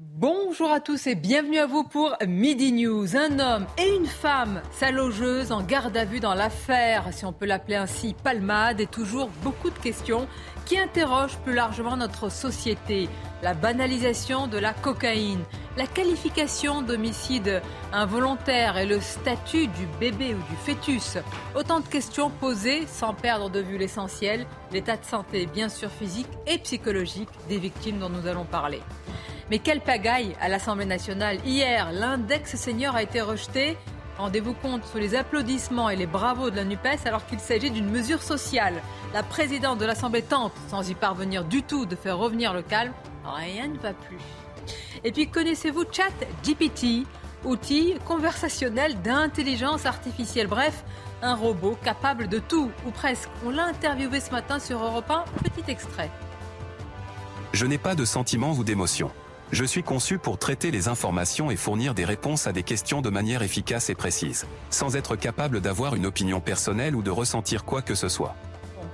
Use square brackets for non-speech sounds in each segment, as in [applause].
Bonjour à tous et bienvenue à vous pour Midi News. Un homme et une femme, sa logeuse en garde à vue dans l'affaire, si on peut l'appeler ainsi, palmade, et toujours beaucoup de questions qui interrogent plus largement notre société. La banalisation de la cocaïne, la qualification d'homicide involontaire et le statut du bébé ou du fœtus. Autant de questions posées sans perdre de vue l'essentiel, l'état de santé bien sûr physique et psychologique des victimes dont nous allons parler. Mais quelle pagaille à l'Assemblée nationale. Hier, l'index senior a été rejeté. Rendez-vous compte sous les applaudissements et les bravos de la NUPES alors qu'il s'agit d'une mesure sociale. La présidente de l'Assemblée tente, sans y parvenir du tout, de faire revenir le calme. Rien ne va plus. Et puis connaissez-vous Chat GPT, outil conversationnel d'intelligence artificielle. Bref, un robot capable de tout, ou presque. On l'a interviewé ce matin sur Europe 1. Petit extrait. Je n'ai pas de sentiments ou d'émotions. Je suis conçu pour traiter les informations et fournir des réponses à des questions de manière efficace et précise, sans être capable d'avoir une opinion personnelle ou de ressentir quoi que ce soit.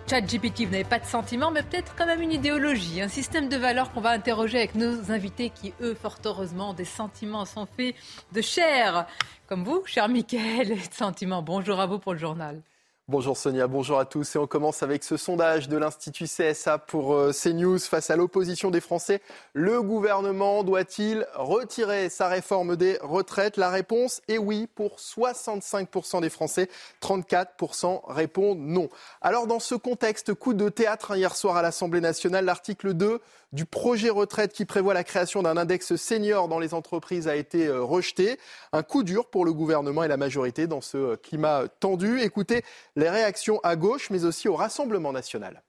ChatGPT, vous n'avez pas de sentiments, mais peut-être quand même une idéologie, un système de valeurs qu'on va interroger avec nos invités qui, eux, fort heureusement, des sentiments sont faits de chair, comme vous, cher Michael, [laughs] sentiments. Bonjour à vous pour le journal. Bonjour Sonia, bonjour à tous. Et on commence avec ce sondage de l'Institut CSA pour euh, CNews face à l'opposition des Français. Le gouvernement doit-il retirer sa réforme des retraites? La réponse est oui pour 65% des Français. 34% répondent non. Alors dans ce contexte, coup de théâtre hein, hier soir à l'Assemblée nationale, l'article 2 du projet retraite qui prévoit la création d'un index senior dans les entreprises a été euh, rejeté. Un coup dur pour le gouvernement et la majorité dans ce euh, climat tendu. Écoutez les réactions à gauche, mais aussi au Rassemblement national.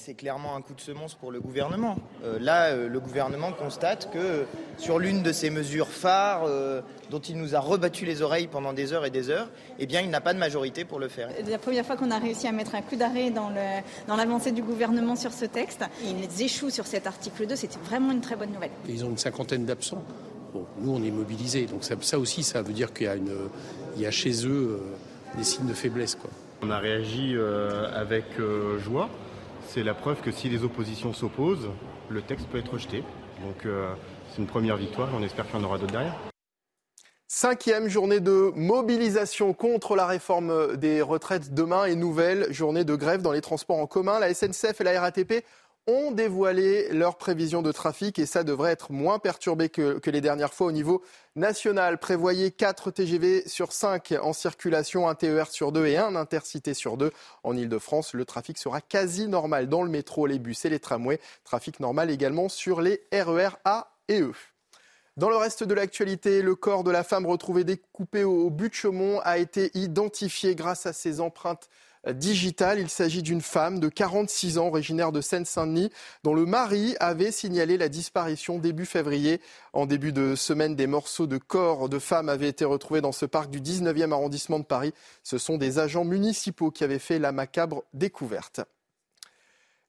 C'est clairement un coup de semonce pour le gouvernement. Euh, là, euh, le gouvernement constate que euh, sur l'une de ces mesures phares euh, dont il nous a rebattu les oreilles pendant des heures et des heures, eh bien, il n'a pas de majorité pour le faire. C'est la première fois qu'on a réussi à mettre un coup d'arrêt dans le- dans l'avancée du gouvernement sur ce texte. Ils échouent sur cet article 2, c'était vraiment une très bonne nouvelle. Ils ont une cinquantaine d'absents. Bon, nous, on est mobilisés. Donc ça, ça aussi, ça veut dire qu'il y a, une, il y a chez eux euh, des signes de faiblesse. Quoi. On a réagi euh, avec euh, joie. C'est la preuve que si les oppositions s'opposent, le texte peut être rejeté. Donc euh, c'est une première victoire on espère qu'il y en aura d'autres derrière. Cinquième journée de mobilisation contre la réforme des retraites demain et nouvelle journée de grève dans les transports en commun. La SNCF et la RATP ont dévoilé leurs prévisions de trafic et ça devrait être moins perturbé que, les dernières fois au niveau national. Prévoyez 4 TGV sur 5 en circulation, un TER sur 2 et un intercité sur 2 en Ile-de-France. Le trafic sera quasi normal dans le métro, les bus et les tramways. Trafic normal également sur les RER A et E. Dans le reste de l'actualité, le corps de la femme retrouvée découpé au but de Chaumont a été identifié grâce à ses empreintes digitales. Il s'agit d'une femme de 46 ans, originaire de Seine-Saint-Denis, dont le mari avait signalé la disparition début février. En début de semaine, des morceaux de corps de femmes avaient été retrouvés dans ce parc du 19e arrondissement de Paris. Ce sont des agents municipaux qui avaient fait la macabre découverte.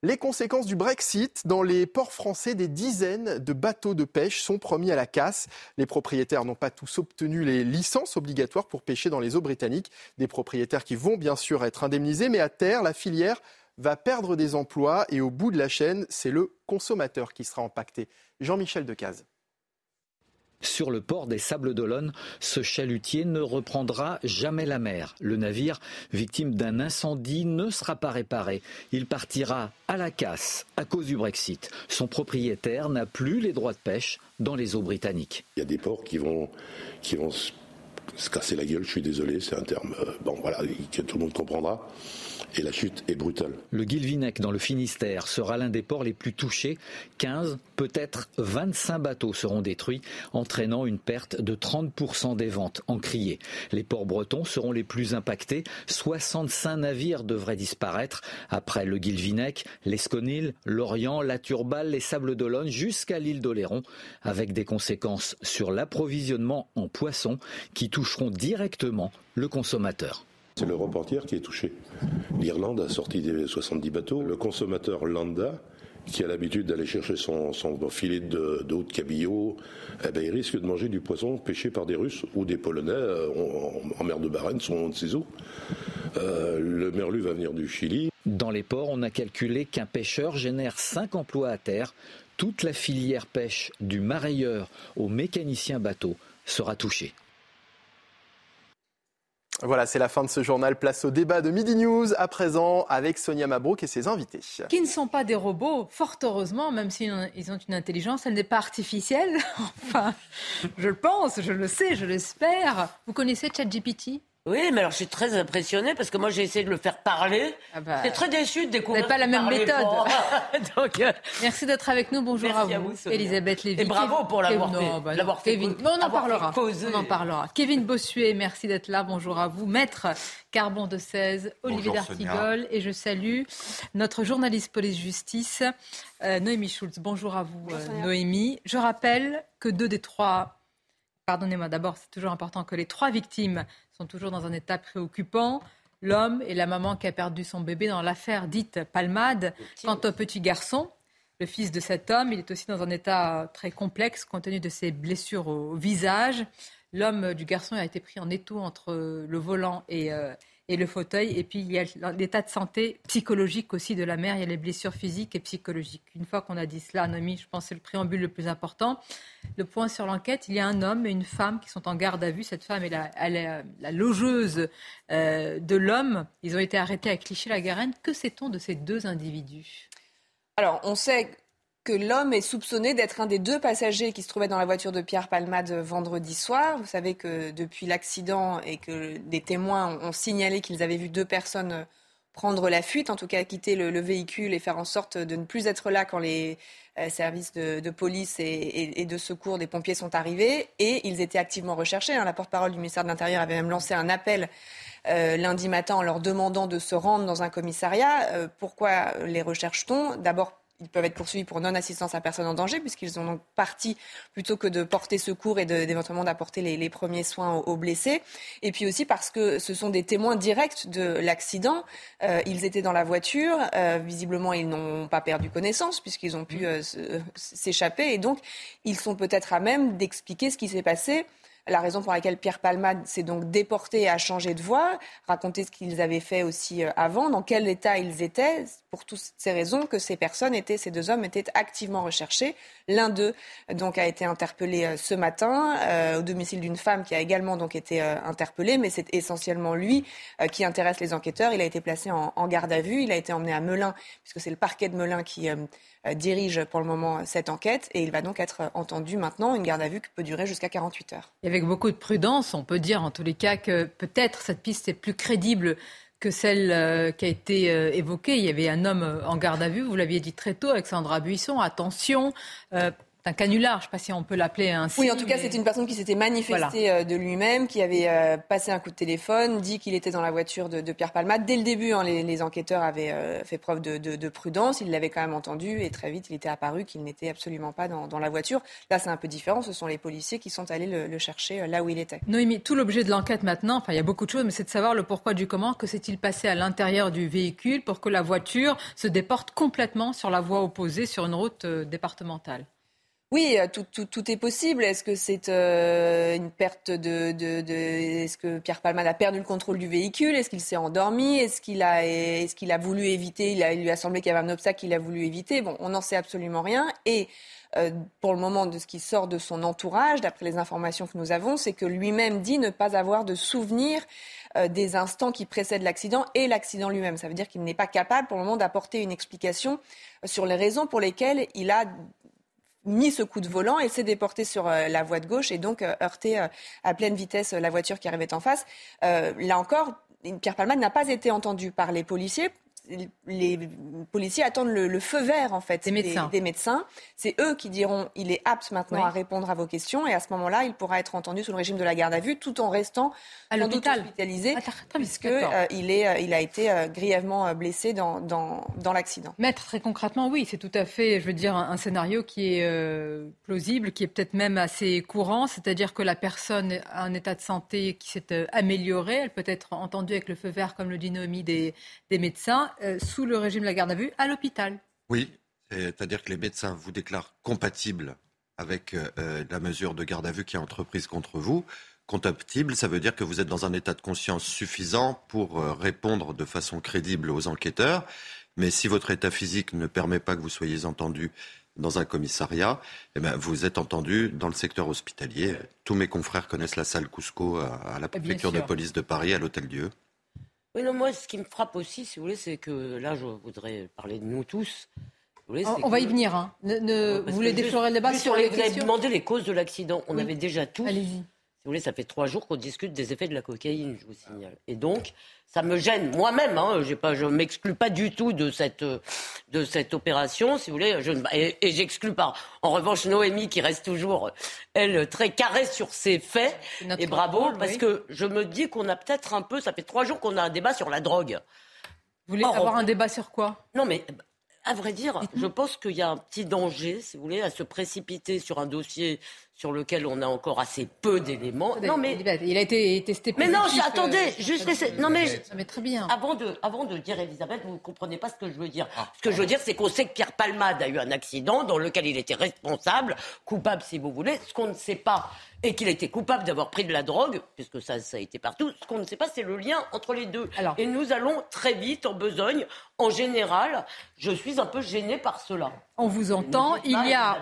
Les conséquences du Brexit dans les ports français, des dizaines de bateaux de pêche sont promis à la casse. Les propriétaires n'ont pas tous obtenu les licences obligatoires pour pêcher dans les eaux britanniques. Des propriétaires qui vont bien sûr être indemnisés, mais à terre, la filière va perdre des emplois et au bout de la chaîne, c'est le consommateur qui sera impacté. Jean-Michel Decaze. Sur le port des Sables d'Olonne, ce chalutier ne reprendra jamais la mer. Le navire, victime d'un incendie, ne sera pas réparé. Il partira à la casse à cause du Brexit. Son propriétaire n'a plus les droits de pêche dans les eaux britanniques. Il y a des ports qui vont, qui vont se casser la gueule, je suis désolé, c'est un terme, euh, bon que tout le monde comprendra la chute est brutale. Le Guilvinec dans le Finistère sera l'un des ports les plus touchés. 15, peut-être 25 bateaux seront détruits, entraînant une perte de 30% des ventes en criée. Les ports bretons seront les plus impactés. 65 navires devraient disparaître après le Guilvinec, l'Esconil, l'Orient, la Turballe, les Sables d'Olonne jusqu'à l'île d'Oléron, avec des conséquences sur l'approvisionnement en poissons qui toucheront directement le consommateur. C'est l'Europe entière qui est touchée. L'Irlande a sorti des 70 bateaux. Le consommateur lambda, qui a l'habitude d'aller chercher son, filet de, de haute cabillaud, eh ben, il risque de manger du poisson pêché par des Russes ou des Polonais euh, en, mer de Barents ou de ces eaux. Le merlu va venir du Chili. Dans les ports, on a calculé qu'un pêcheur génère 5 emplois à terre. Toute la filière pêche, du marailleur au mécanicien bateau, sera touchée. Voilà, c'est la fin de ce journal. Place au débat de Midi News, à présent avec Sonia Mabrouk et ses invités. Qui ne sont pas des robots, fort heureusement, même s'ils ont une intelligence, elle n'est pas artificielle. [laughs] enfin, je le pense, je le sais, je l'espère. Vous connaissez ChatGPT? Oui, mais alors je suis très impressionnée parce que moi j'ai essayé de le faire parler. Ah bah, J'étais très déçue de découvrir. Vous pas la même méthode. [laughs] Donc, euh, Merci d'être avec nous. Bonjour à vous, Elisabeth Lévy. Et bravo pour l'avoir fait. Bah, Kevin. on en parlera. On en parlera. Kevin Bossuet, merci d'être là. Bonjour à vous. Maître Carbon de 16, Olivier D'Artigol. Et je salue notre journaliste police-justice, euh, Noémie Schulz. Bonjour à vous, euh, Noémie. Je rappelle que deux des trois pardonnez-moi d'abord, c'est toujours important que les trois victimes sont toujours dans un état préoccupant. L'homme et la maman qui a perdu son bébé dans l'affaire dite Palmade. Quant au petit garçon, le fils de cet homme, il est aussi dans un état très complexe compte tenu de ses blessures au visage. L'homme du garçon a été pris en étau entre le volant et, euh, et le fauteuil. Et puis, il y a l'état de santé psychologique aussi de la mère. Il y a les blessures physiques et psychologiques. Une fois qu'on a dit cela, Nomi, je pense que c'est le préambule le plus important. Le point sur l'enquête, il y a un homme et une femme qui sont en garde à vue. Cette femme est la, elle est la logeuse euh, de l'homme. Ils ont été arrêtés à Clichy-la-Garenne. Que sait-on de ces deux individus? Alors, on sait que l'homme est soupçonné d'être un des deux passagers qui se trouvaient dans la voiture de Pierre Palmade vendredi soir. Vous savez que depuis l'accident et que des témoins ont signalé qu'ils avaient vu deux personnes prendre la fuite, en tout cas quitter le, véhicule et faire en sorte de ne plus être là quand les euh, services de, police et, de secours des pompiers sont arrivés. Et ils étaient activement recherchés. Hein. La porte-parole du ministère de l'Intérieur avait même lancé un appel euh, lundi matin en leur demandant de se rendre dans un commissariat. Euh, pourquoi les recherche-t-on? D'abord ils peuvent être poursuivis pour non-assistance à personne en danger, puisqu'ils ont donc parti plutôt que de porter secours et d'éventuellement d'apporter les, premiers soins aux, blessés. Et puis aussi parce que ce sont des témoins directs de l'accident. Euh, ils étaient dans la voiture. Euh, visiblement, ils n'ont pas perdu connaissance, puisqu'ils ont pu euh, s'échapper. Et donc, ils sont peut-être à même d'expliquer ce qui s'est passé la raison pour laquelle Pierre Palmade s'est donc déporté a changé de voie, raconter ce qu'ils avaient fait aussi euh, avant, dans quel état ils étaient, pour toutes ces raisons que ces personnes étaient, ces deux hommes étaient activement recherchés. L'un d'eux donc a été interpellé euh, ce matin euh, au domicile d'une femme qui a également donc été interpellée, mais c'est essentiellement lui qui intéresse les enquêteurs. Il a été placé en, garde à vue, il a été emmené à Melun puisque c'est le parquet de Melun qui dirige pour le moment cette enquête et il va donc être entendu maintenant, une garde à vue qui peut durer jusqu'à 48 heures. Avec beaucoup de prudence, on peut dire en tous les cas que peut-être cette piste est plus crédible que celle euh, qui a été euh, évoquée. Il y avait un homme en garde à vue, vous l'aviez dit très tôt, Alexandra Buisson, attention un canular, je ne sais pas si on peut l'appeler ainsi. Oui, en tout cas, c'est une personne qui s'était manifestée euh, de lui-même, qui avait euh, passé un coup de téléphone, dit qu'il était dans la voiture de, Pierre Palmade. Dès le début, hein, les, enquêteurs avaient euh, fait preuve de, prudence, ils l'avaient quand même entendu et très vite, il était apparu qu'il n'était absolument pas dans, la voiture. Là, c'est un peu différent, ce sont les policiers qui sont allés le, chercher là où il était. Noémie, tout l'objet de l'enquête maintenant, enfin, il y a beaucoup de choses, mais c'est de savoir le pourquoi du comment, que s'est-il passé à l'intérieur du véhicule pour que la voiture se déporte complètement sur la voie opposée sur une route départementale? Oui, euh, tout, est possible. Est-ce que c'est euh, une perte de, Est-ce que Pierre Palman a perdu le contrôle du véhicule? Est-ce qu'il s'est endormi? Est-ce qu'il a, est-ce qu'il a voulu éviter il, a, lui a semblé qu'il y avait un obstacle qu'il a voulu éviter? Bon, on n'en sait absolument rien. Et euh, pour le moment, de ce qui sort de son entourage, d'après les informations que nous avons, c'est que lui-même dit ne pas avoir de souvenir des instants qui précèdent l'accident et l'accident lui-même. Ça veut dire qu'il n'est pas capable pour le moment d'apporter une explication sur les raisons pour lesquelles il a mis ce coup de volant et s'est déporté sur la voie de gauche et donc heurté à pleine vitesse la voiture qui arrivait en face. là encore, Pierre Palmade n'a pas été entendu par les policiers les policiers attendent le, feu vert en fait des médecins. Des, médecins. C'est eux qui diront il est apte maintenant à répondre à vos questions et à ce moment-là il pourra être entendu sous le régime de la garde à vue tout en restant à l'hôpital hospitalisé ah, puisque euh, il est euh, il a été euh, grièvement blessé dans, dans, dans l'accident. Maître très concrètement oui c'est tout à fait je veux dire un, scénario qui est plausible qui est peut-être même assez courant c'est-à-dire que la personne a un état de santé qui s'est amélioré elle peut être entendue avec le feu vert comme le dit Noémie des, des médecins sous le régime de la garde à vue à l'hôpital. Oui, c'est-à-dire que les médecins vous déclarent compatible avec euh, euh, la mesure de garde à vue qui est entreprise contre vous. Compatible, ça veut dire que vous êtes dans un état de conscience suffisant pour répondre de façon crédible aux enquêteurs. Mais si votre état physique ne permet pas que vous soyez entendu dans un commissariat, eh ben, vous êtes entendu dans le secteur hospitalier. Tous mes confrères connaissent la salle Cusco à, la préfecture de police de Paris, à l'Hôtel Dieu. Oui, non, moi, ce qui me frappe aussi, si vous voulez, c'est que là, je voudrais parler de nous tous. on va y venir. Hein. Ne, vous voulez déflorer le débat sur les, Vous avez demandé les causes de l'accident. On avait déjà tous. Allez-y vous voulez, ça fait trois jours qu'on discute des effets de la cocaïne, je vous signale. Et donc, ça me gêne moi-même. Hein, je ne m'exclus pas du tout de cette, de cette opération, si vous voulez. Je, et, et j'exclus pas. En revanche, Noémie, qui reste toujours, elle, très carrée sur ses faits. Et bravo, parce que je me dis qu'on a peut-être un peu. Ça fait trois jours qu'on a un débat sur la drogue. Vous voulez avoir un débat sur quoi? Non, mais à vrai dire, [laughs] je pense qu'il y a un petit danger, si vous voulez, à se précipiter sur un dossier sur lequel on a encore assez peu d'éléments. Non mais il a été testé. Mais non, attendez, euh, juste laissez. Non mais très bien. Avant de, avant de dire Elisabeth, vous ne comprenez pas ce que je veux dire. Ah. Ce que je veux dire, c'est qu'on sait que Pierre Palmade a eu un accident dans lequel il était responsable, coupable si vous voulez. Ce qu'on ne sait pas, et qu'il a été coupable d'avoir pris de la drogue, puisque ça, ça a été partout. Ce qu'on ne sait pas, c'est le lien entre les deux. Alors, et nous allons très vite en besogne. En général, je suis un peu gênée par cela. On vous entend. Il y a,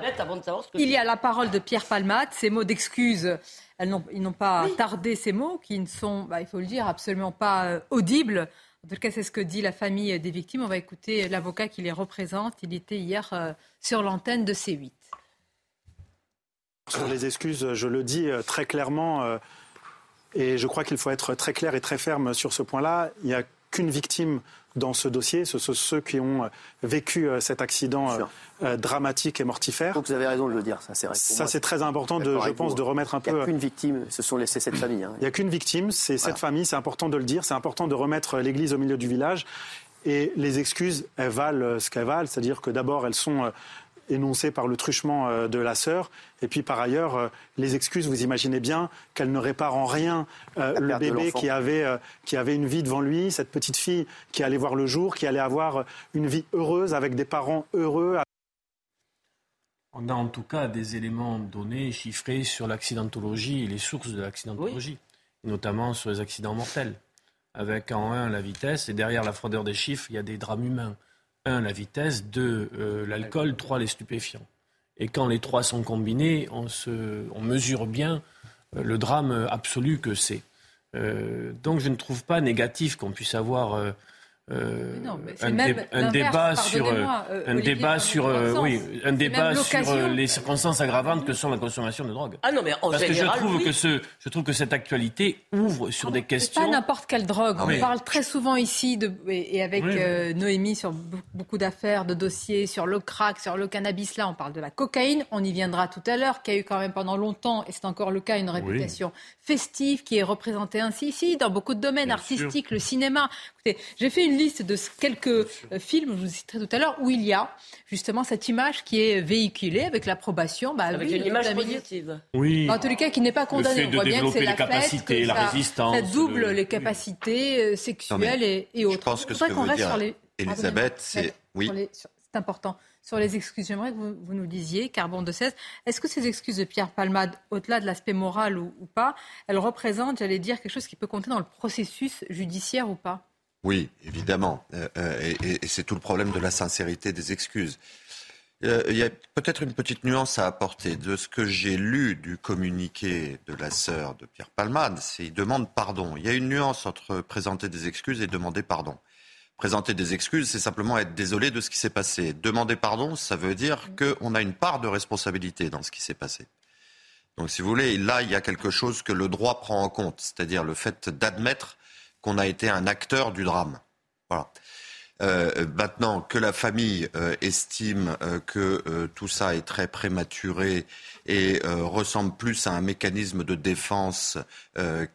il y a la parole de Pierre Palmate. Ces mots d'excuse, ils n'ont pas tardé ces mots, qui ne sont, bah, il faut le dire, absolument pas euh, audibles. En tout cas, c'est ce que dit la famille des victimes. On va écouter l'avocat qui les représente. Il était hier euh, sur l'antenne de C8. Sur les excuses, je le dis euh, très clairement, euh, et je crois qu'il faut être très clair et très ferme sur ce point-là. Il n'y a qu'une victime dans ce dossier, ce sont ceux qui ont euh, vécu cet accident dramatique et mortifère. Donc vous avez raison de le dire, ça c'est Ça c'est très important, de, je pense, de remettre un peu. Il n'y a qu'une victime, ce sont c'est cette [clears throat] famille. Hein. Il n'y a qu'une victime, c'est cette famille, c'est important de le dire, c'est important de remettre l'église au milieu du village. Et les excuses, elles valent ce qu'elles valent, c'est-à-dire que d'abord elles sont énoncé par le truchement euh, de la sœur. Et puis par ailleurs, euh, les excuses, vous imaginez bien qu'elle ne répare en rien euh, le bébé qui avait, qui avait une vie devant lui, cette petite fille qui allait voir le jour, qui allait avoir une vie heureuse avec des parents heureux. On a en tout cas des éléments donnés, chiffrés sur l'accidentologie et les sources de l'accidentologie, notamment sur les accidents mortels, avec en un la vitesse et derrière la froideur des chiffres, il y a des drames humains la vitesse, deux, euh, l'alcool, trois, les stupéfiants. Et quand les trois sont combinés, on, se, on mesure bien euh, le drame absolu que c'est. Euh, donc je ne trouve pas négatif qu'on puisse avoir euh, un, débat sur un débat sur oui un débat sur les circonstances aggravantes que sont la consommation de drogue. Ah non mais en Parce que je trouve que ce je trouve que cette actualité ouvre sur des questions. Pas n'importe quelle drogue. On parle très souvent ici de et avec euh, Noémie sur beaucoup d'affaires, de dossiers sur le crack, sur le cannabis. Là, on parle de la cocaïne. On y viendra tout à l'heure, qui a eu quand même pendant longtemps et c'est encore le cas une réputation festive qui est représentée ainsi ici dans beaucoup de domaines artistiques, le cinéma. Écoutez, j'ai fait une liste de quelques euh, films, je vous citerai tout à l'heure, où il y a justement cette image qui est véhiculée avec l'approbation. Bah, avec une image positive. Oui. En tous les cas, qui n'est pas condamnée. On voit bien que c'est la capacité, la résistance. Ça double les capacités euh, sexuelles et, autres. Je pense que ce que veut dire sur les... Elisabeth, c'est... Oui. C'est important. Sur les excuses, j'aimerais que vous, nous disiez, Carbon de 16, est-ce que ces excuses de Pierre Palmade, au-delà de l'aspect moral ou, ou pas, elles représentent, j'allais dire, quelque chose qui peut compter dans le processus judiciaire ou pas? Oui, évidemment. Euh, euh, et, c'est tout le problème de la sincérité des excuses. Euh, il y a peut-être une petite nuance à apporter. De ce que j'ai lu du communiqué de la sœur de Pierre Palmade, c'est qu'il demande pardon. Il y a une nuance entre présenter des excuses et demander pardon. Présenter des excuses, c'est simplement être désolé de ce qui s'est passé. Demander pardon, ça veut dire qu'on a une part de responsabilité dans ce qui s'est passé. Donc, si vous voulez, là, il y a quelque chose que le droit prend en compte, c'est-à-dire le fait d'admettre qu'on a été un acteur du drame. Voilà. Euh, maintenant que la famille euh, estime euh, que tout ça est très prématuré et ressemble plus à un mécanisme de défense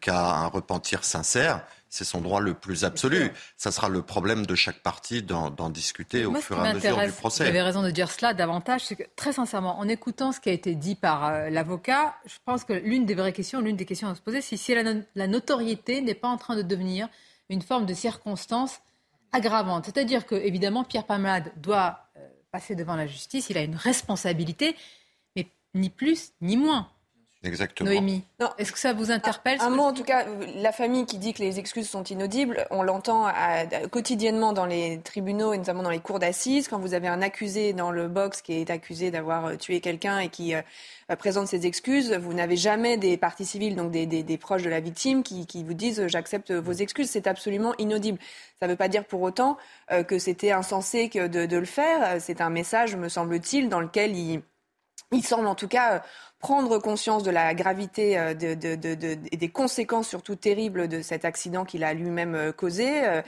qu'à un repentir sincère, c'est son droit le plus absolu. Ça sera le problème de chaque partie d'en discuter au fur et à mesure du procès. Vous avez raison de dire cela davantage. C'est que, très sincèrement, en écoutant ce qui a été dit par euh, l'avocat, je pense que l'une des vraies questions, l'une des questions à se poser, c'est si la, notoriété n'est pas en train de devenir une forme de circonstance aggravante. C'est-à-dire que, évidemment, Pierre Palmade doit euh, passer devant la justice, il a une responsabilité, mais ni plus ni moins. Exactement. Noémie, est-ce que ça vous interpelle Un, mot en tout cas, la famille qui dit que les excuses sont inaudibles, on l'entend quotidiennement dans les tribunaux et notamment dans les cours d'assises. Quand vous avez un accusé dans le box qui est accusé d'avoir euh, tué quelqu'un et qui euh, présente ses excuses, vous n'avez jamais des parties civiles, donc des, proches de la victime, qui, vous disent euh, j'accepte vos excuses. C'est absolument inaudible. Ça ne veut pas dire pour autant que c'était insensé que de, de, le faire. C'est un message, me semble-t-il, dans lequel il, il semble en tout cas prendre conscience de la gravité euh, et des conséquences surtout terribles de cet accident qu'il a lui-même euh, causé. Euh,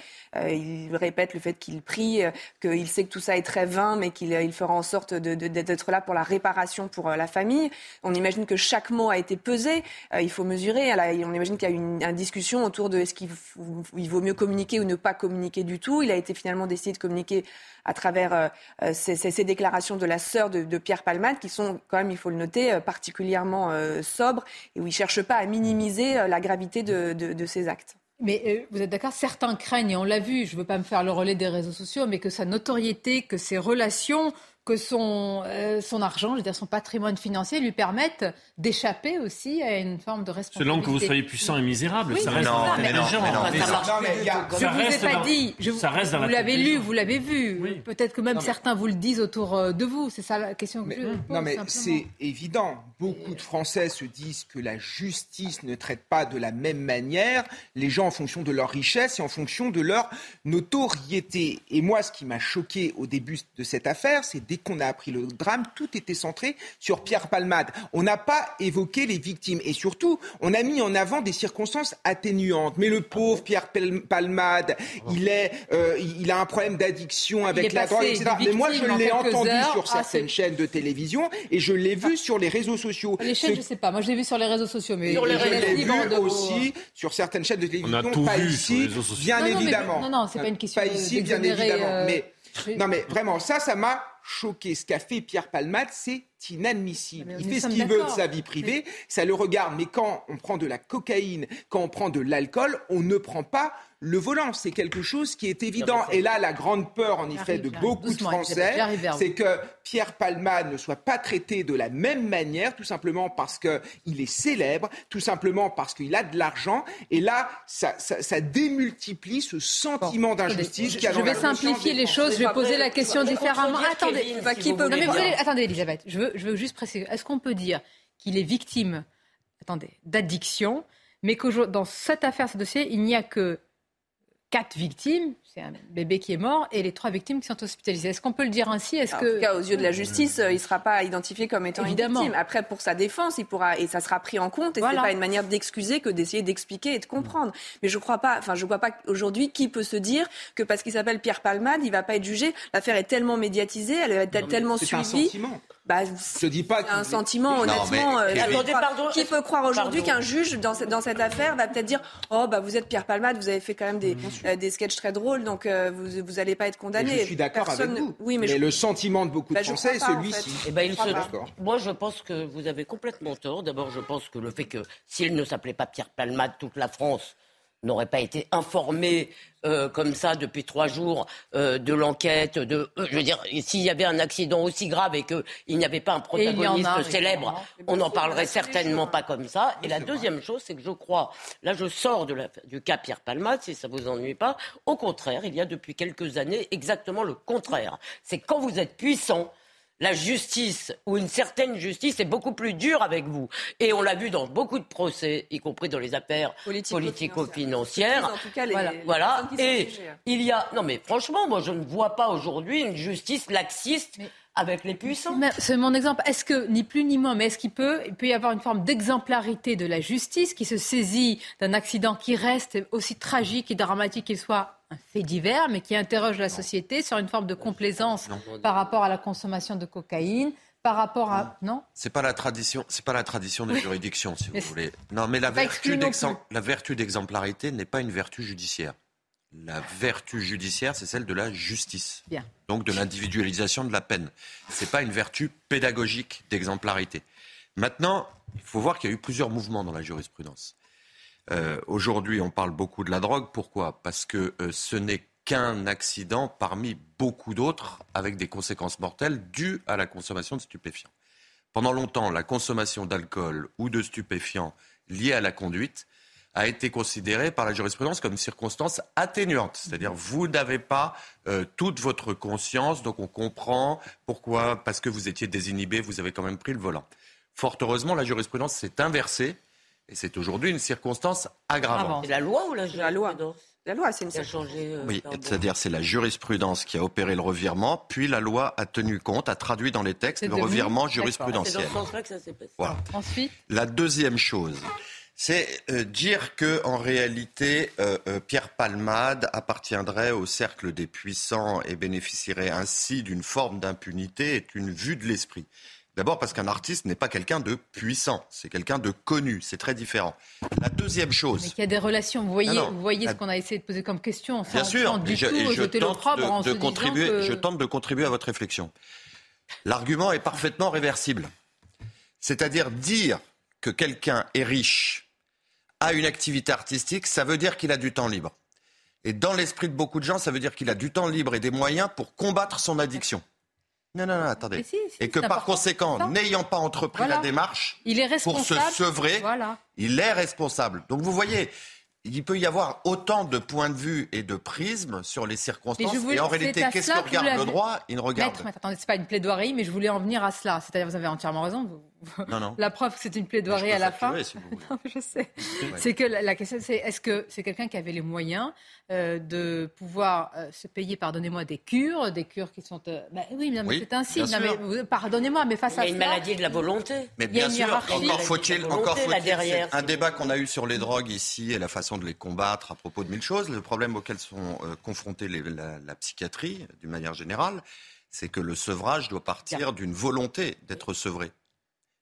il répète le fait qu'il prie, qu'il sait que tout ça est très vain, mais qu'il il fera en sorte d'être là pour la réparation pour la famille. On imagine que chaque mot a été pesé. Il faut mesurer. On imagine qu'il y a eu une, discussion autour de est-ce qu'il vaut mieux communiquer ou ne pas communiquer du tout. Il a été finalement décidé de communiquer à travers ces, déclarations de la sœur de, Pierre Palmade, qui sont quand même, il faut le noter, particulièrement euh, sobre et où il ne cherche pas à minimiser euh, la gravité de, de, actes. Mais euh, vous êtes d'accord Certains craignent, et on l'a vu, je ne veux pas me faire le relais des réseaux sociaux, mais que sa notoriété, que ses relations que son, euh, son argent, je veux dire son patrimoine financier, lui permettent d'échapper aussi à une forme de responsabilité. Selon que vous soyez puissant et misérable, ça reste non, mais non, Je vous ai pas dit, je, vous l'avez lu, vous l'avez vu. Peut-être que même certains vous le disent autour euh, de vous. C'est ça la question que je pose. Non, mais c'est évident. Beaucoup de Français se disent que la justice ne traite pas de la même manière les gens en fonction de leur richesse et en fonction de leur notoriété. Et moi, ce qui m'a choqué au début de cette affaire, c'est dès qu'on a appris le drame, tout était centré sur Pierre Palmade. On n'a pas évoqué les victimes et surtout, on a mis en avant des circonstances atténuantes. Mais le pauvre Pierre Palmade, il est, euh, il a un problème d'addiction avec la drogue, etc. Mais moi, je l'ai entendu sur ah, certaines chaînes de télévision et je l'ai vu sur les réseaux sociaux. Les chaînes, je sais pas. Moi, je l'ai vu sur les réseaux sociaux, mais sur les je l'ai vu aussi sur certaines chaînes de télévision. On a tout pas vu ici, sur les réseaux sociaux. bien évidemment. non, non, c'est pas une question. Pas ici, bien évidemment. Euh, mais non, mais vraiment, ça, ça m'a choqué. Ce qu'a fait Pierre Palmade, c'est inadmissible. Il fait ce qu'il veut de sa vie privée, ça le regarde. Mais quand on prend de la cocaïne, quand on prend de l'alcool, on ne prend pas le volant. C'est quelque chose qui est évident. Et là, la grande peur, en effet, de beaucoup de Français, c'est que Pierre Palmade ne soit pas traité de la même manière, tout simplement parce qu'il est célèbre, tout simplement parce qu'il a de l'argent. Et là, ça, démultiplie ce sentiment d'injustice. Je, je vais simplifier les choses, je vais poser la question différemment. Attendez, qui peut... attendez, Elisabeth, je veux, je veux juste préciser. Est-ce qu'on peut dire qu'il est victime attendez, d'addiction, mais que dans cette affaire, ce dossier, il n'y a que quatre victimes, c'est un bébé qui est mort, et les trois victimes qui sont hospitalisées. Est-ce qu'on peut le dire ainsi? Est-ce que... En tout cas, aux yeux de la justice, euh, il ne sera pas identifié comme étant Évidemment. une victime. Après, pour sa défense, il pourra, et ça sera pris en compte, et ce n'est pas une manière d'excuser que d'essayer d'expliquer et de comprendre. Mais je crois pas, enfin, je vois pas aujourd'hui qui peut se dire que parce qu'il s'appelle Pierre Palmade, il va pas être jugé. L'affaire est tellement médiatisée, elle est tellement suivie. C'est un sentiment. Bah, je dis pas un sentiment, honnêtement. Euh, attendez, pardon, qui peut croire aujourd'hui qu'un juge dans, dans, cette affaire va peut-être dire Oh, bah, vous êtes Pierre Palmade, vous avez fait quand même des, euh, des sketchs très drôles, donc euh, vous n'allez pas être condamné. je suis d'accord avec vous. Oui, mais, le sentiment de beaucoup de bah, Français est celui-ci. Eh ben, Moi, je pense que vous avez complètement tort. D'abord, je pense que le fait que s'il ne s'appelait pas Pierre Palmade, toute la France n'aurait pas été informé euh, comme ça depuis trois jours euh, de l'enquête. De, euh, je veux dire, s'il y avait un accident aussi grave et qu'il n'y avait pas un protagoniste célèbre, on n'en parlerait certainement pas comme ça. Et la deuxième chose, c'est que je crois, là je sors de la, du cas Pierre Palmade, si ça vous ennuie pas. Au contraire, il y a depuis quelques années exactement le contraire. C'est quand vous êtes puissant la justice ou une certaine justice est beaucoup plus dure avec vous. Et on l'a vu dans beaucoup de procès, y compris dans les affaires politico-financières. En tout cas, les, voilà. les Et hein. il y a. Non, mais franchement, moi, je ne vois pas aujourd'hui une justice laxiste avec les puissants. Mais C'est mon exemple. Est-ce que, ni plus ni moins, mais est-ce qu'il peut, il peut y avoir une forme d'exemplarité de la justice qui se saisit d'un accident qui reste aussi tragique et dramatique qu'il soit un fait divers, mais qui interroge la société sur une forme de complaisance par rapport à la consommation de cocaïne, par rapport à... Non C'est pas la tradition, c'est pas la tradition des Oui. juridictions, si Mais vous voulez. Non, mais la vertu, non la vertu d'exemplarité n'est pas une vertu judiciaire. La vertu judiciaire, c'est celle de la justice. Bien. Donc de l'individualisation de la peine. C'est pas une vertu pédagogique d'exemplarité. Maintenant, il faut voir qu'il y a eu plusieurs mouvements dans la jurisprudence. Euh, Aujourd'hui, on parle beaucoup de la drogue. Pourquoi? Parce que euh, ce n'est qu'un accident parmi beaucoup d'autres avec des conséquences mortelles dues à la consommation de stupéfiants. Pendant longtemps, la consommation d'alcool ou de stupéfiants liée à la conduite a été considérée par la jurisprudence comme une circonstance atténuante. C'est-à-dire, vous n'avez pas euh, toute votre conscience, donc on comprend pourquoi, parce que vous étiez désinhibé, vous avez quand même pris le volant. Fort heureusement, la jurisprudence s'est inversée et c'est aujourd'hui une circonstance aggravante. C'est la loi ou la La loi. La loi, c'est une qui a changé euh, Oui, c'est-à-dire c'est la jurisprudence qui a opéré le revirement, puis la loi a tenu compte, a traduit dans les textes le devenu- revirement D'accord. C'est dans jurisprudentiel. ce sens-là que ça s'est passé. Voilà. Ensuite, La deuxième chose, c'est euh, dire que en réalité, euh, euh, Pierre Palmade appartiendrait au cercle des puissants et bénéficierait ainsi d'une forme d'impunité est une vue de l'esprit. D'abord parce qu'un artiste n'est pas quelqu'un de puissant, c'est quelqu'un de connu, c'est très différent. La deuxième mais chose, qu'il y a des relations. Vous voyez, Non, non. vous voyez ce qu'on a essayé de poser comme question, Bien sûr, sans du et je, tout et je jeter tente en de, contribuer, que- je tente de contribuer à votre réflexion. L'argument est parfaitement réversible. C'est-à-dire dire que quelqu'un est riche, a une activité artistique, ça veut dire qu'il a du temps libre. Et dans l'esprit de beaucoup de gens, ça veut dire qu'il a du temps libre et des moyens pour combattre son addiction. Non, non, non, attendez. Mais si, si, et que par conséquent, n'ayant pas entrepris Voilà. la démarche, Il est pour se sevrer, Voilà. il est responsable. Donc vous voyez, il peut y avoir autant de points de vue et de prismes sur les circonstances. Voulais- et en réalité, qu'est-ce que regarde le droit? Il ne regarde. Maître, maître, attendez, c'est pas une plaidoirie, mais je voulais en venir à cela. C'est-à-dire, vous avez entièrement raison. vous- [laughs] Non, non. La preuve que c'est une plaidoirie à la fin. si. [laughs] Non, je sais. Ouais. C'est que la, la question, c'est est-ce que c'est quelqu'un qui avait les moyens euh, de pouvoir euh, se payer, pardonnez-moi, des cures, des cures qui sont. euh, bah oui, mais Oui, c'est vous- pardonnez-moi, mais face Il y a à une maladie de la volonté. Mais Il y a bien sûr, encore faut-il, encore faut-il, c'est un débat qu'on a eu sur les drogues ici et la façon de les combattre à propos de mille choses. Le problème auquel sont euh, confrontés les- la, la psychiatrie, d'une manière générale, c'est que le sevrage doit partir d'une volonté d'être sevré.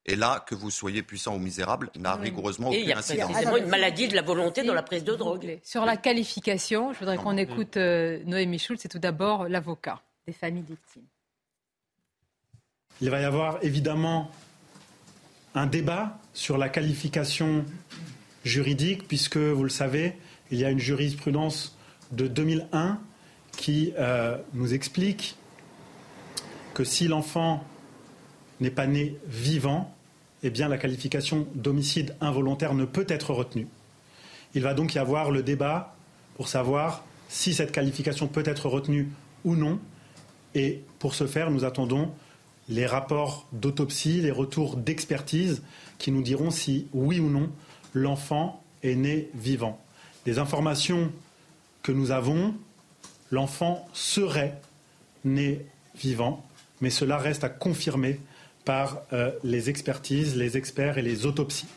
Et là, que vous soyez puissant ou misérable, n'a rigoureusement Et il y aucune a incidence. précisément une maladie de la volonté dans la prise de drogue. Sur la qualification, je voudrais qu'on écoute euh, Noémie Schulz. C'est tout d'abord l'avocat des familles victimes. Il va y avoir évidemment un débat sur la qualification juridique, puisque, vous le savez, il y a une jurisprudence de 2001 qui euh, nous explique que si l'enfant n'est pas né vivant, eh bien la qualification d'homicide involontaire ne peut être retenue. Il va donc y avoir le débat pour savoir si cette qualification peut être retenue ou non. Et pour ce faire, nous attendons les rapports d'autopsie, les retours d'expertise qui nous diront si oui ou non l'enfant est né vivant. Des informations que nous avons, l'enfant serait né vivant, mais cela reste à confirmer par euh, les expertises, les experts et les autopsies.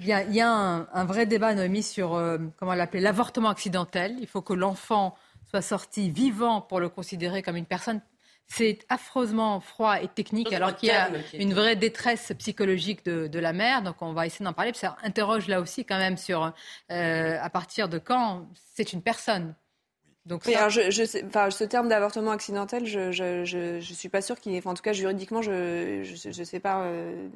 Il y a, il y a un, un vrai débat, Noémie, sur euh, comment l'appeler l'avortement accidentel. Il faut que l'enfant soit sorti vivant pour le considérer comme une personne. C'est affreusement froid et technique, alors qu'il y a une vraie détresse psychologique de, de la mère. Donc, on va essayer d'en parler. Puis ça interroge là aussi, quand même, sur euh, à partir de quand c'est une personne. Donc, Mais ça- alors, je, je sais- enfin, ce terme d'avortement accidentel, je, je suis pas sûre qu'il est. enfin, en tout cas, juridiquement, je je sais pas euh,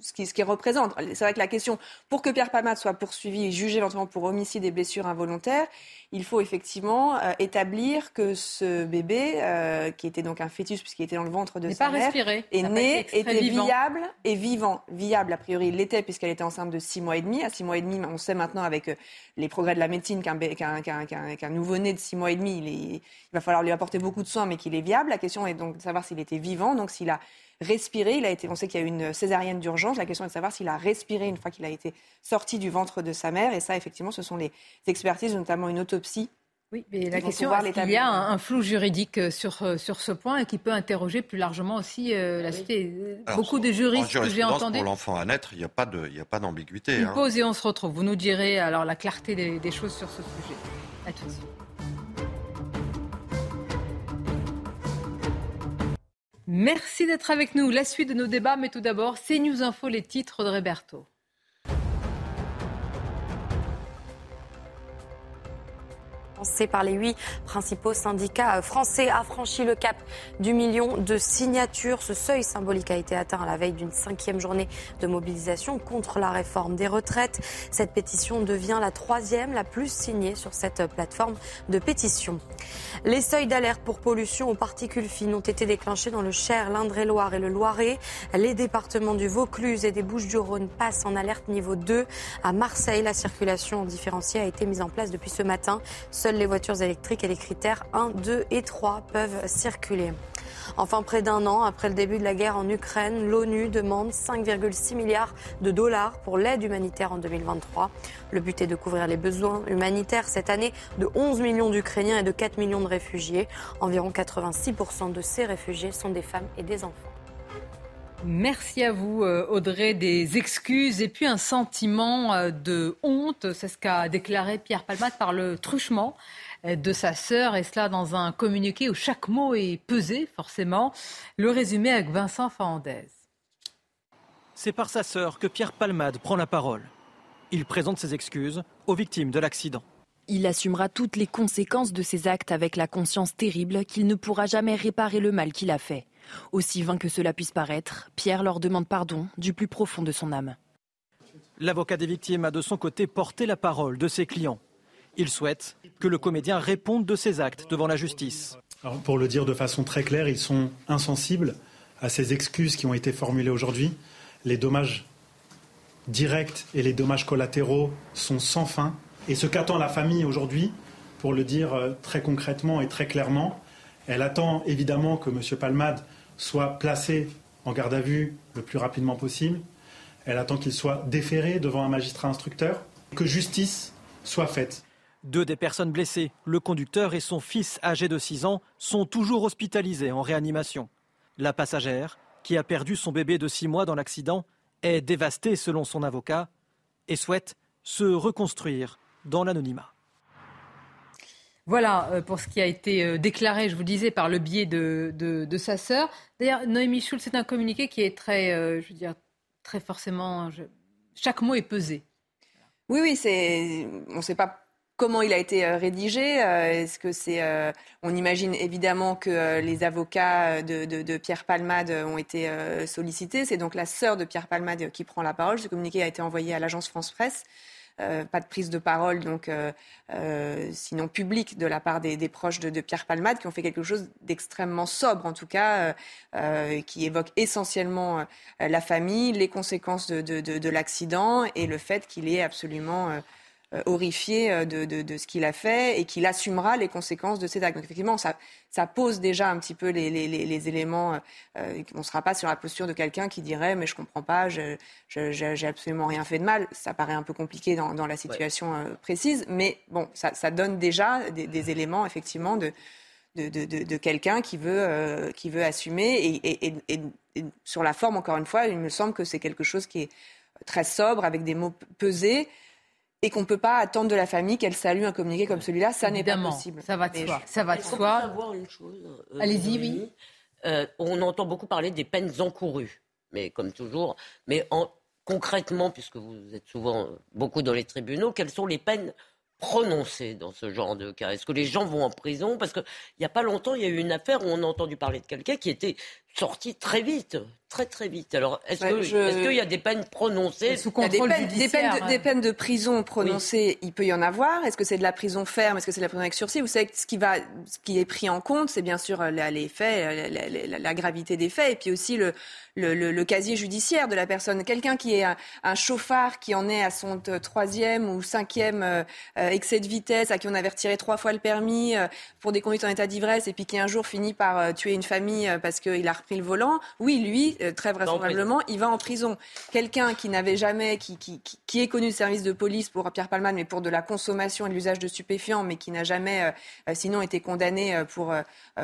ce qu'il ce représente. C'est vrai que la question, pour que Pierre Palmade soit poursuivi et jugé éventuellement pour homicide et blessures involontaires, il faut effectivement euh, établir que ce bébé, euh, qui était donc un fœtus puisqu'il était dans le ventre de sa pas mère, respiré. est né, était vivant. viable et vivant. Viable, a priori, il l'était puisqu'elle était enceinte de six mois et demi. À six mois et demi, on sait maintenant avec euh, les progrès de la médecine qu'un nouveau-né de six six mois et demi, il, il va falloir lui apporter beaucoup de soins, mais qu'il est viable. La question est donc de savoir s'il était vivant, donc s'il a respiré. Il a été, on sait qu'il y a eu une césarienne d'urgence. La question est de savoir s'il a respiré une fois qu'il a été sorti du ventre de sa mère. Et ça, effectivement, ce sont les expertises, notamment une autopsie oui, mais la question est qu'il y a un, flou juridique euh, sur, euh, sur ce point et qui peut interroger plus largement aussi euh, la cité. Beaucoup de juristes que j'ai entendus. Pour l'enfant à naître, il n'y a pas d'ambiguïté. Une hein. pause et on se retrouve. Vous nous direz alors la clarté des, des choses sur ce sujet. À tout de suite. Merci d'être avec nous. La suite de nos débats, mais tout d'abord, c'est News Info, les titres de Roberto. Par les huit principaux syndicats français a franchi le cap du million de signatures. Ce seuil symbolique a été atteint à la veille d'une cinquième journée de mobilisation contre la réforme des retraites. Cette pétition devient la troisième la plus signée sur cette plateforme de pétition. Les seuils d'alerte pour pollution aux particules fines ont été déclenchés dans le Cher, l'Indre-et-Loire et le Loiret. Les départements du Vaucluse et des Bouches-du-Rhône passent en alerte niveau 2. À Marseille, la circulation différenciée a été mise en place depuis ce matin. Seules les voitures électriques et les critères 1, 2 et 3 peuvent circuler. Enfin, près d'un an après le début de la guerre en Ukraine, l'ONU demande 5,6 milliards de dollars pour l'aide humanitaire en 2023. Le but est de couvrir les besoins humanitaires cette année de 11 millions d'Ukrainiens et de 4 millions de réfugiés. Environ 86% de ces réfugiés sont des femmes et des enfants. Merci à vous, euh, Audrey. Des excuses et puis un sentiment euh, de honte. C'est ce qu'a déclaré Pierre Palmade par le truchement euh, de sa sœur, et cela dans un communiqué où chaque mot est pesé, forcément. Le résumé avec Vincent Fernandez. C'est par sa sœur que Pierre Palmade prend la parole. Il présente ses excuses aux victimes de l'accident. Il assumera toutes les conséquences de ses actes avec la conscience terrible qu'il ne pourra jamais réparer le mal qu'il a fait. Aussi vain que cela puisse paraître, Pierre leur demande pardon du plus profond de son âme. L'avocat des victimes a de son côté porté la parole de ses clients. Il souhaite que le comédien réponde de ses actes devant la justice. pour le dire de façon très claire, ils sont insensibles à ces excuses qui ont été formulées aujourd'hui. Les dommages directs et les dommages collatéraux sont sans fin. Et ce qu'attend la famille aujourd'hui, pour le dire euh, très concrètement et très clairement, elle attend évidemment que M. Palmade soit placé en garde à vue le plus rapidement possible. Elle attend qu'il soit déféré devant un magistrat instructeur, que justice soit faite. Deux des personnes blessées, le conducteur et son fils âgé de 6 ans, sont toujours hospitalisés en réanimation. La passagère, qui a perdu son bébé de 6 mois dans l'accident, est dévastée selon son avocat et souhaite se reconstruire dans l'anonymat. Voilà euh, pour ce qui a été euh, déclaré, je vous disais, par le biais de, de, sa sœur. D'ailleurs, Noémie Schulz, c'est un communiqué qui est très, euh, je veux dire, très forcément. chaque mot est pesé. Oui, oui, c'est. On ne sait pas comment il a été rédigé. Est-ce que c'est. on imagine évidemment que les avocats de, de, Pierre Palmade ont été sollicités. C'est donc la sœur de Pierre Palmade qui prend la parole. Ce communiqué a été envoyé à l'agence France Presse. Euh, pas de prise de parole, donc euh, euh, sinon publique, de la part des, proches de, Pierre Palmade, qui ont fait quelque chose d'extrêmement sobre, en tout cas, qui évoque essentiellement la famille, les conséquences de, de l'accident et le fait qu'il est absolument horrifié euh, de, de, de ce qu'il a fait et qu'il assumera les conséquences de ses actes. Donc effectivement, ça, ça pose déjà un petit peu les, les, les éléments. Euh, on ne sera pas sur la posture de quelqu'un qui dirait mais je comprends pas, je j'ai absolument rien fait de mal. Ça paraît un peu compliqué dans, dans la situation précise, mais bon, ça, ça donne déjà des, des, éléments effectivement de de, de, de, quelqu'un qui veut, qui veut assumer. Et, et, et, et, sur la forme, encore une fois, il me semble que c'est quelque chose qui est très sobre, avec des mots pesés et qu'on ne peut pas attendre de la famille qu'elle salue un communiqué comme celui-là. Ça n'est pas possible. Ça va de soi. Ça va de soi. une chose euh, Allez-y, oui. Euh, on entend beaucoup parler des peines encourues, mais comme toujours. Mais en, concrètement, puisque vous êtes souvent euh, beaucoup dans les tribunaux, quelles sont les peines prononcées dans ce genre de cas? Est-ce que les gens vont en prison? Parce qu'il n'y a pas longtemps, il y a eu une affaire où on a entendu parler de quelqu'un qui était sorti très vite, très très vite. Alors, est-ce Ouais, je- qu'il y a des peines prononcées y a des peines, des peines de, des peines de prison prononcées, il peut y en avoir. Est-ce que c'est de la prison ferme? Est-ce que c'est de la prison avec sursis? Vous savez que ce qui, va, ce qui est pris en compte, c'est bien sûr euh, la- les faits, la, la- la- la gravité des faits, et puis aussi le, le, le- le casier judiciaire de la personne. Quelqu'un qui est un, un chauffard, qui en est à son euh, troisième ou cinquième euh, euh, excès de vitesse, à qui on avait retiré trois fois le permis euh, pour des conduites en état d'ivresse, et puis qui un jour finit par euh, tuer une famille euh, parce qu'il a repris le volant, oui, lui, euh, très vraisemblablement, il va en prison. Quelqu'un qui n'avait jamais, qui, qui, qui, est connu de service de police pour Pierre Palman, mais pour de la consommation et de l'usage de stupéfiants, mais qui n'a jamais, euh, euh, sinon, été condamné pour, euh,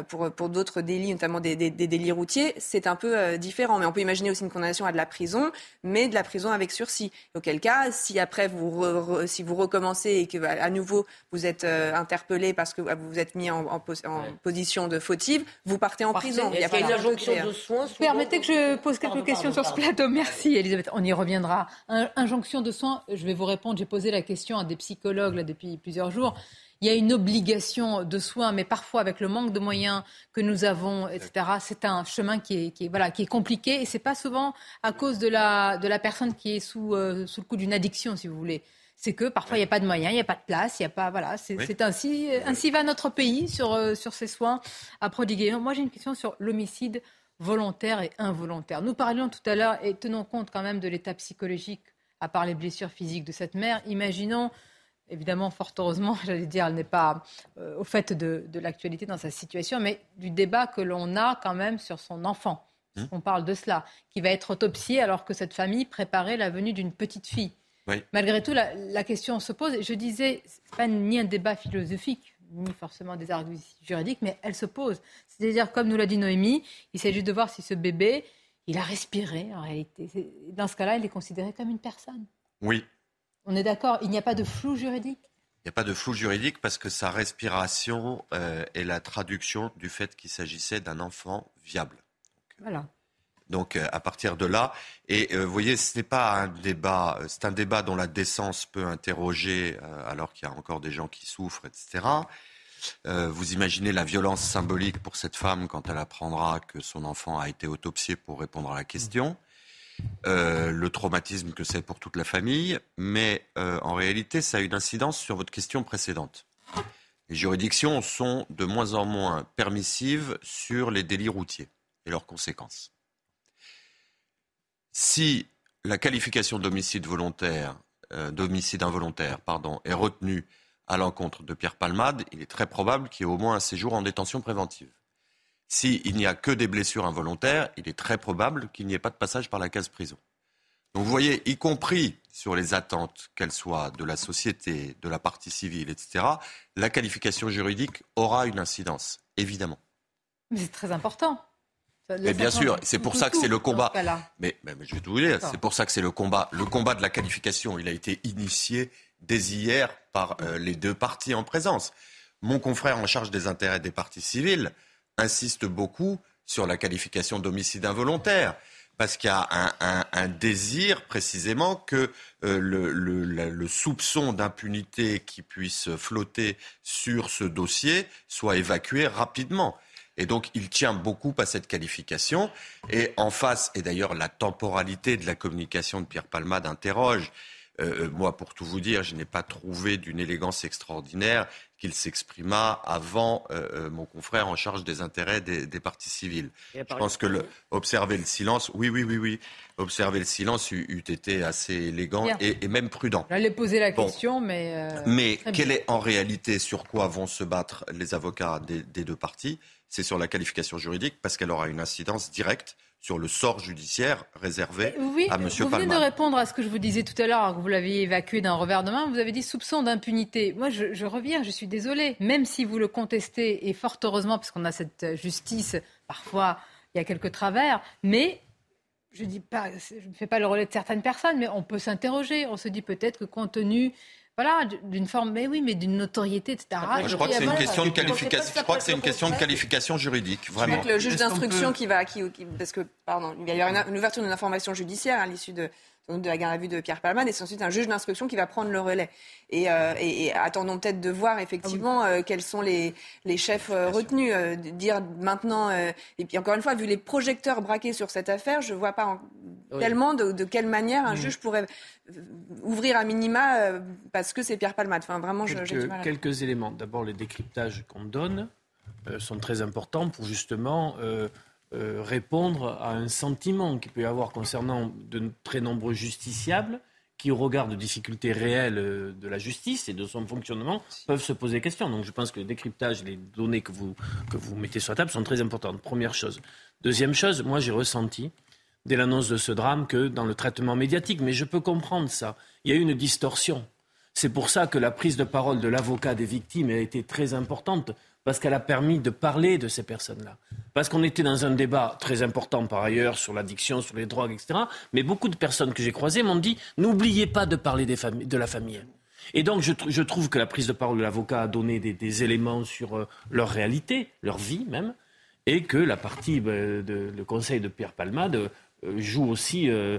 pour, pour d'autres délits, notamment des, des, des délits routiers, c'est un peu euh, différent. Mais on peut imaginer aussi une condamnation à de la prison, mais de la prison avec sursis. Auquel cas, si après vous, re- re- si vous recommencez et que à nouveau vous êtes euh, interpellé parce que vous vous êtes mis en, en pos- en position de fautive, vous partez en prison. Est-ce a qu'il y a pas une de injonction degré, de soins Permettez que je pose quelques Pardon, questions pardon, sur ce plateau. Merci Elisabeth. On y reviendra. Un- injonction de soins, je vais vous répondre. J'ai posé la question à des psychologues là, depuis plusieurs jours. Il y a une obligation de soins, mais parfois avec le manque de moyens que nous avons, etc. C'est un chemin qui est, qui est, voilà, qui est compliqué et c'est pas souvent à cause de la, de la personne qui est sous, euh, sous le coup d'une addiction, si vous voulez. C'est que parfois il n'y a pas de moyens, il n'y a pas de place, il n'y a pas voilà. C'est Oui. ainsi, ainsi va notre pays sur euh, sur ces soins à prodiguer. Moi j'ai une question sur l'homicide volontaire et involontaire. Nous parlions tout à l'heure et tenons compte quand même de l'état psychologique, à part les blessures physiques de cette mère. Imaginons, évidemment, fort heureusement, [laughs] j'allais dire, elle n'est pas euh, au fait de, de l'actualité dans sa situation, mais du débat que l'on a quand même sur son enfant. Mmh. On parle de cela, qui va être autopsié alors que cette famille préparait la venue d'une petite fille. Oui. Malgré tout, la, la question se pose. Je disais, c'est pas ni un débat philosophique, ni forcément des arguments juridiques, mais elle se pose. C'est-à-dire, comme nous l'a dit Noémie, il s'agit de voir si ce bébé, il a respiré en réalité. Dans ce cas-là, il est considéré comme une personne. Oui, On est d'accord, il n'y a pas de flou juridique? il n'y a pas de flou juridique parce que sa respiration euh, est la traduction du fait qu'il s'agissait d'un enfant viable. Voilà. Donc euh, à partir de là, et euh, vous voyez, ce n'est pas un débat, euh, c'est un débat dont la décence peut interroger, alors qu'il y a encore des gens qui souffrent, etc. Vous imaginez la violence symbolique pour cette femme quand elle apprendra que son enfant a été autopsié pour répondre à la question. Le traumatisme que c'est pour toute la famille, mais en réalité, ça a une incidence sur votre question précédente. Les juridictions sont de moins en moins permissives sur les délits routiers et leurs conséquences. Si la qualification d'homicide volontaire, euh, involontaire, pardon, est retenue à l'encontre de Pierre Palmade, il est très probable qu'il y ait au moins un séjour en détention préventive. S'il n'y a que des blessures involontaires, il est très probable qu'il n'y ait pas de passage par la case prison. Donc vous voyez, y compris sur les attentes, qu'elles soient de la société, de la partie civile, etc., la qualification juridique aura une incidence, évidemment. Mais c'est très important. Mais bien sûr, c'est pour ça que c'est le combat. ce. Mais, mais- mais je vais tout vous dire, c'est pour ça que c'est le combat. Le combat de la qualification, il a été initié dès hier par euh, les deux parties en présence. Mon confrère en charge des intérêts des parties civiles insiste beaucoup sur la qualification d'homicide involontaire. Parce qu'il y a un, un- un désir précisément que euh, le, le- la- le soupçon d'impunité qui puisse flotter sur ce dossier soit évacué rapidement. Et donc, il tient beaucoup à cette qualification. Et en face, et d'ailleurs, la temporalité de la communication de Pierre Palmade interroge. Euh, moi, pour tout vous dire, je n'ai pas trouvé d'une élégance extraordinaire qu'il s'exprima avant euh, euh, mon confrère en charge des intérêts des, des partis civils. Je pense que le, observer le silence, oui, oui, oui, oui, observer le silence eût, eût été assez élégant et, et même prudent. J'allais poser la Bon. question, mais. euh, Mais bien. est en réalité sur quoi vont se battre les avocats des, des deux parties C'est sur la qualification juridique parce qu'elle aura une incidence directe sur le sort judiciaire réservé Oui, à M. vous venez Palma. de répondre à ce que je vous disais tout à l'heure, alors que vous l'aviez évacué d'un revers de main. Vous avez dit soupçon d'impunité. Moi, je, je reviens, je suis désolée. Même si vous le contestez, et fort heureusement, parce qu'on a cette euh, justice, parfois, il y a quelques travers, mais je ne fais pas le relais de certaines personnes, mais on peut s'interroger. On se dit peut-être que compte tenu voilà, d'une forme, mais oui, mais d'une notoriété, etc. je crois que c'est une question de qualification. Je crois que c'est une question de qualification juridique, vraiment. le juge d'instruction qui va, qui, parce que, pardon, il y a une, ouverture d'une information judiciaire à l'issue de, de la garde à vue de Pierre Palman, et c'est ensuite un juge d'instruction qui va prendre le relais. Et, euh, attendons peut-être de voir effectivement ah euh, quels sont les, les chefs euh, retenus. dire maintenant, et puis encore une fois, vu les projecteurs braqués sur cette affaire, je ne vois pas tellement de, quelle manière un mm. juge pourrait ouvrir un minima parce que c'est Pierre Palmade. Enfin, vraiment, quelques, quelques éléments. D'abord, les décryptages qu'on donne sont très importants pour justement euh, répondre à un sentiment qu'il peut y avoir concernant de très nombreux justiciables qui, au regard de difficultés réelles euh, de la justice et de son fonctionnement, peuvent se poser question. Donc je pense que le décryptage, les données que vous, que vous mettez sur la table sont très importantes. Première chose. Deuxième chose, moi j'ai ressenti, dès l'annonce de ce drame, que dans le traitement médiatique, mais je peux comprendre ça, il y a eu une distorsion. C'est pour ça que la prise de parole de l'avocat des victimes a été très importante parce qu'elle a permis de parler de ces personnes-là. Parce qu'on était dans un débat très important par ailleurs sur l'addiction, sur les drogues, etc. Mais beaucoup de personnes que j'ai croisées m'ont dit n'oubliez pas de parler de la famille. Et donc je, trouve que la prise de parole de l'avocat a donné des, éléments sur euh, leur réalité, leur vie même, et que la partie, ben, de, le conseil de Pierre Palmade joue aussi euh,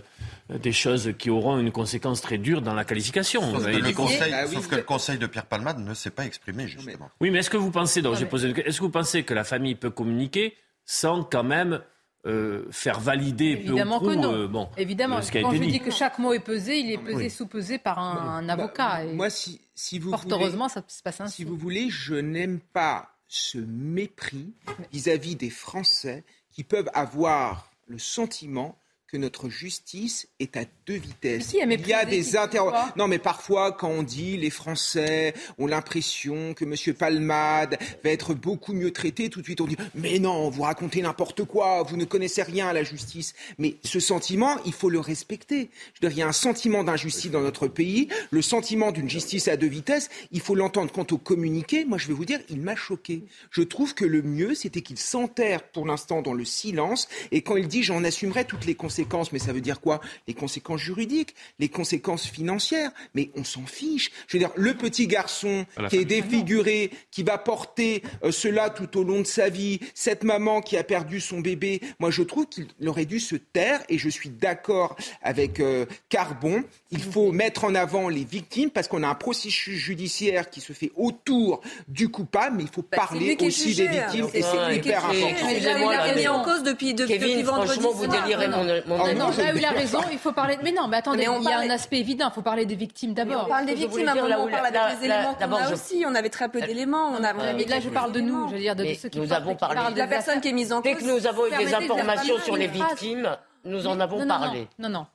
des choses qui auront une conséquence très dure dans la qualification. Sauf, que, le conseil, ah sauf que le conseil de Pierre Palmade ne s'est pas exprimé, justement. Oui, mais est-ce que vous pensez, donc, j'ai posé est-ce que vous pensez que la famille peut communiquer sans quand même euh, faire valider Évidemment peu ou prou, que non. bon, Évidemment. Ce Quand je dis que chaque mot est pesé, il est pesé, sous-pesé par un, bah, avocat. moi, si, si vous fort heureusement, ça se passe ainsi. Si vous voulez, je n'aime pas ce mépris vis-à-vis -vis des Français qui peuvent avoir le sentiment que notre justice est à deux vitesses. il y a des interrogations. Non, mais parfois, quand on dit les Français ont l'impression que M. Palmade va être beaucoup mieux traité, tout de suite on dit mais non, vous racontez n'importe quoi, vous ne connaissez rien à la justice. Mais ce sentiment, il faut le respecter. Je veux dire, il y a un sentiment d'injustice dans notre pays, le sentiment d'une justice à deux vitesses, il faut l'entendre. Quant au communiqué, moi je vais vous dire, il m'a choqué. Je trouve que le mieux, c'était qu'il s'enterre pour l'instant dans le silence, et quand il dit j'en assumerai toutes les conséquences, mais ça veut dire quoi? Les conséquences juridiques, les conséquences financières, mais on s'en fiche. Je veux dire, le petit garçon qui est défiguré, qui va porter euh, cela tout au long de sa vie, cette maman qui a perdu son bébé, moi je trouve qu'il aurait dû se taire, et je suis d'accord avec euh, Carbon, il faut mettre en avant les victimes, parce qu'on a un processus judiciaire qui se fait autour du coupable, mais il faut bah, parler aussi des victimes, et c'est hyper important. Il est mis en cause depuis, depuis, vendredi vous délirez Oh non, j'ai eu la raison, il faut parler. Mais non, mais attendez, il y a un aspect évident, il faut parler des victimes d'abord. On parle des victimes, avant, on parle avec les éléments qu'on a aussi. On avait très peu d'éléments. On a là, je parle de nous, je veux dire, de ceux qui nous avons parlé de la personne qui est mise en cause. Dès que nous avons eu des informations sur les victimes, nous en avons parlé. Non, non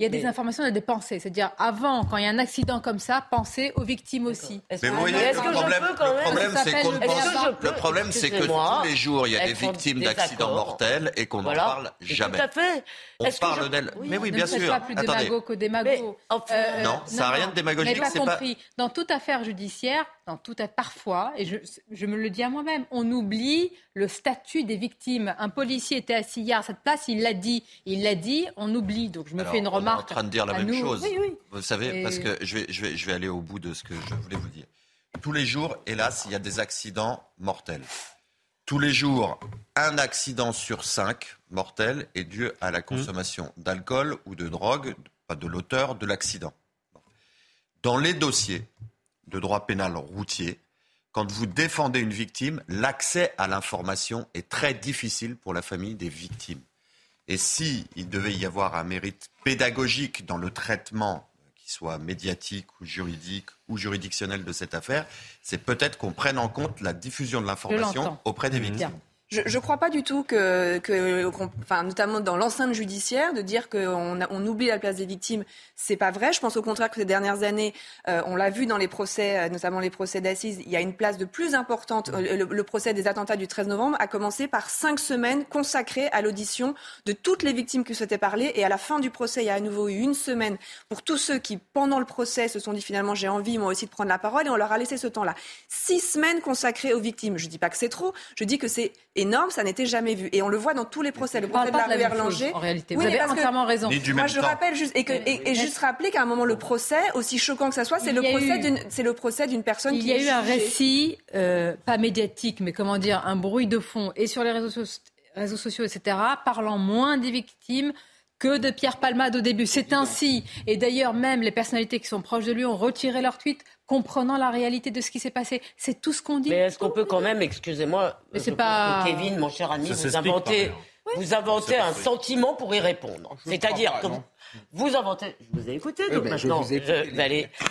il y a des informations et des pensées. C'est-à-dire, avant, quand il y a un accident comme ça, pensez aux victimes aussi. Mais vous voyez, le problème, le problème, c'est que tous les jours, il y a des victimes d'accidents mortels et qu'on n'en parle jamais. Tout à fait. On parle d'elles. Mais oui, bien sûr. pas plus démago que démago. Euh, non, ça n'a rien de démagogique. pas compris. Dans toute affaire judiciaire, dans toute parfois, et je, je me le dis à moi-même, on oublie le statut des victimes. Un policier était assis hier à cette place, il l'a dit. Il l'a dit, on oublie. Donc je me fais une remarque en train de dire la même chose. Vous savez, parce que je vais, je, vais, je vais aller au bout de ce que je voulais vous dire. Tous les jours, hélas, il y a des accidents mortels. Tous les jours, un accident sur cinq mortel est dû à la consommation d'alcool ou de drogue, pas de l'auteur de l'accident. Dans les dossiers de droit pénal routier, quand vous défendez une victime, l'accès à l'information est très difficile pour la famille des victimes. Et s'il il devait y avoir un mérite pédagogique dans le traitement, qui soit médiatique ou juridique ou juridictionnel de cette affaire, c'est peut-être qu'on prenne en compte la diffusion de l'information auprès des victimes. Je ne crois pas du tout que, que enfin, notamment dans l'enceinte judiciaire, de dire qu'on on oublie la place des victimes, c'est pas vrai. Je pense au contraire que ces dernières années, euh, on l'a vu dans les procès, euh, notamment les procès d'assises, il y a une place de plus importante. Euh, le, procès des attentats du 13 novembre a commencé par cinq semaines consacrées à l'audition de toutes les victimes qui souhaitaient parler. Et à la fin du procès, il y a à nouveau eu une semaine pour tous ceux qui, pendant le procès, se sont dit finalement j'ai envie moi aussi de prendre la parole et on leur a laissé ce temps-là. Six semaines consacrées aux victimes. Je dis pas que c'est trop, je dis que c'est énorme, ça n'était jamais vu. Et on le voit dans tous les procès. Le procès de la rue Erlanger. En réalité, vous avez entièrement raison. Moi, je rappelle juste et, que, et, juste rappeler qu'à un moment, le procès, aussi choquant que ça soit, c'est le, procès d'une, c'est le procès d'une personne il qui. Il y a eu un récit, euh, pas médiatique, mais comment dire, un bruit de fond, et sur les réseaux, réseaux sociaux, etc., parlant moins des victimes que de Pierre Palmade au début. C'est ainsi. Et d'ailleurs, même les personnalités qui sont proches de lui ont retiré leur tweet comprenant la réalité de ce qui s'est passé. C'est tout ce qu'on dit. Mais est-ce qu'on peut quand même, excusez-moi, c'est pas... Kevin, mon cher ami, vous inventez, vous inventez un sentiment pour y répondre. C'est-à-dire que vous, inventez, je vous ai écouté, donc ben, maintenant, vous,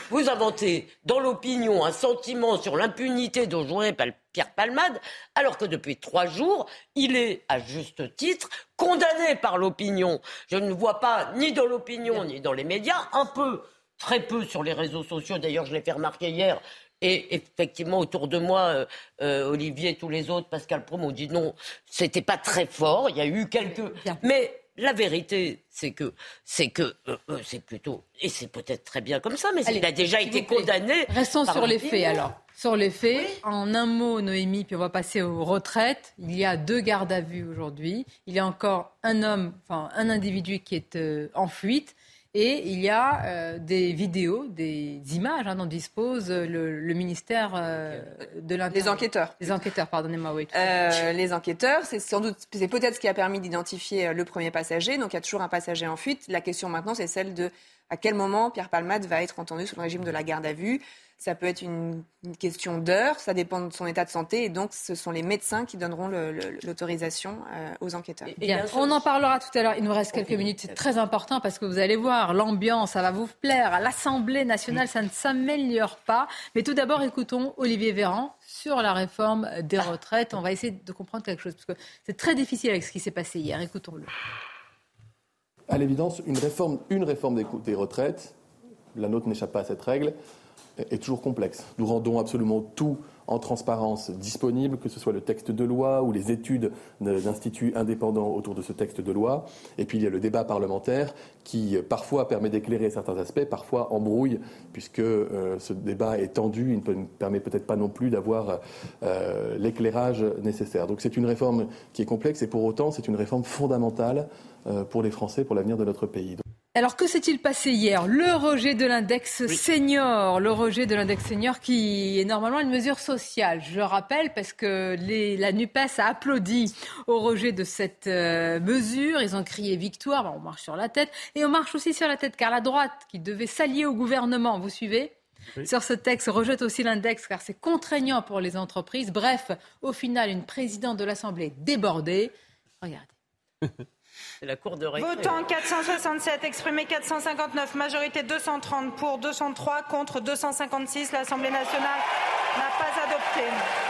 vous inventez dans l'opinion un sentiment sur l'impunité dont jouait Pierre Palmade, alors que depuis trois jours, il est, à juste titre, condamné par l'opinion. Je ne vois pas, ni dans l'opinion, ni dans les médias, un peu très peu sur les réseaux sociaux. D'ailleurs, je l'ai fait remarquer hier. Et effectivement, autour de moi, euh, euh, Olivier et tous les autres, Pascal Pro m'ont dit non, c'était pas très fort. Il y a eu quelques. Mais la vérité, c'est que c'est que euh, c'est plutôt et c'est peut-être très bien comme ça, mais il a déjà été condamné. Restons sur les faits alors. Sur les faits, en un mot, Noémie, puis on va passer aux retraites. Il y a deux gardes à vue aujourd'hui. Il y a encore un homme, enfin un individu qui est en fuite. Et il y a euh, des vidéos, des images hein, dont dispose le, ministère euh, de l'Intérieur. Les enquêteurs. Les enquêteurs, pardonnez-moi, oui. Euh, les enquêteurs, c'est sans doute, c'est peut-être ce qui a permis d'identifier le premier passager. Donc il y a toujours un passager en fuite. La question maintenant, c'est celle de à quel moment Pierre Palmade va être entendu sous le régime de la garde à vue. Ça peut être une, question d'heures, ça dépend de son état de santé, et donc ce sont les médecins qui donneront l'autorisation euh, aux enquêteurs. on en parlera tout à l'heure. Il nous reste quelques minutes, c'est très important parce que vous allez voir, l'ambiance, ça va vous plaire. À l'Assemblée nationale, ça ne s'améliore pas. Mais tout d'abord, écoutons Olivier Véran sur la réforme des retraites. On va essayer de comprendre quelque chose, parce que c'est très difficile avec ce qui s'est passé hier. Écoutons-le. À l'évidence, une réforme, une réforme des retraites, la nôtre n'échappe pas à cette règle, est toujours complexe. Nous rendons absolument tout en transparence disponible, que ce soit le texte de loi ou les études d'instituts indépendants autour de ce texte de loi. Et puis il y a le débat parlementaire qui parfois permet d'éclairer certains aspects, parfois embrouille, puisque euh, ce débat est tendu, il ne permet peut-être pas non plus d'avoir euh, l'éclairage nécessaire. Donc c'est une réforme qui est complexe et pour autant c'est une réforme fondamentale euh, pour les Français, pour l'avenir de notre pays. Alors que s'est-il passé hier? Le rejet de l'index senior, le rejet de l'index senior qui est normalement une mesure sociale. Je le rappelle parce que la NUPES a applaudi au rejet de cette euh, mesure. Ils ont crié victoire, on marche sur la tête. Et on marche aussi sur la tête car la droite qui devait s'allier au gouvernement, vous suivez? Sur ce texte rejette aussi l'index car c'est contraignant pour les entreprises. Bref, au final, une présidente de l'Assemblée débordée. Regardez. [laughs] C'est la cour de récré. Votant 467, exprimé 459, majorité 230 pour, 203 contre, 256. L'Assemblée nationale n'a pas adopté.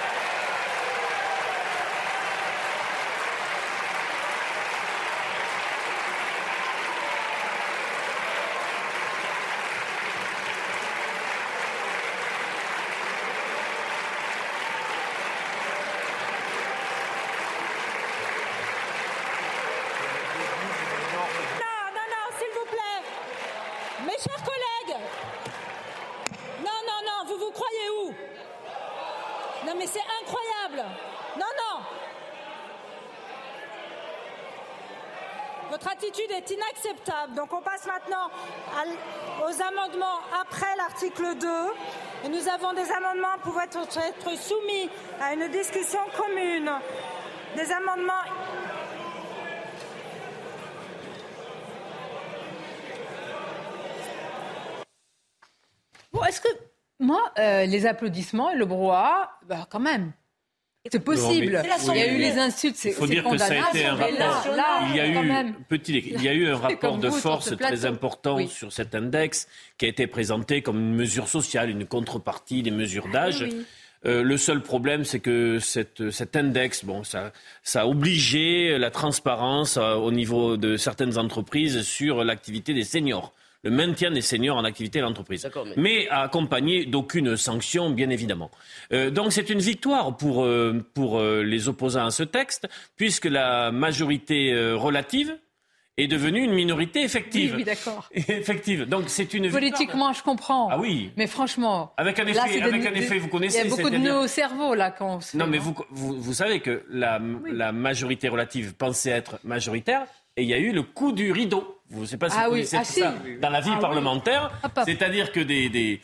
Est inacceptable. Donc on passe maintenant aux amendements après l'article 2. Et nous avons des amendements pouvant être soumis à une discussion commune. Des amendements Bon, est-ce que moi, euh, les applaudissements et le brouhaha, bah, quand même, c'est possible. il y a eu les insultes, c'est Il faut dire que ça a été un rapport. il y a eu petit, il y a eu un [laughs] rapport de force très important sur cet index qui a été présenté comme une mesure sociale, une contrepartie des mesures d'âge. Euh, le seul problème, c'est que cette, cet index, bon, ça, ça a obligé la transparence euh, au niveau de certaines entreprises sur l'activité des seniors le maintien des seniors en activité à l'entreprise. Mais... accompagné d'aucune sanction, bien évidemment. Euh, donc c'est une victoire pour, euh, pour euh, les opposants à ce texte, puisque la majorité relative est devenue une minorité effective. Oui, oui d'accord. [laughs] Effective. Donc c'est une Politiquement, je comprends. Ah oui. Mais franchement. Avec un effet, avec un effet vous connaissez. Il y a beaucoup de nœuds au cerveau, là, quand on se Non, mais vous, vous, vous, savez que la, la majorité relative pensait être majoritaire et il y a eu le coup du rideau. Vous ne savez pas si ah vous oui. connaissez ah, tout si. ça dans la vie ah, parlementaire. Oui. C'est-à-dire que des, des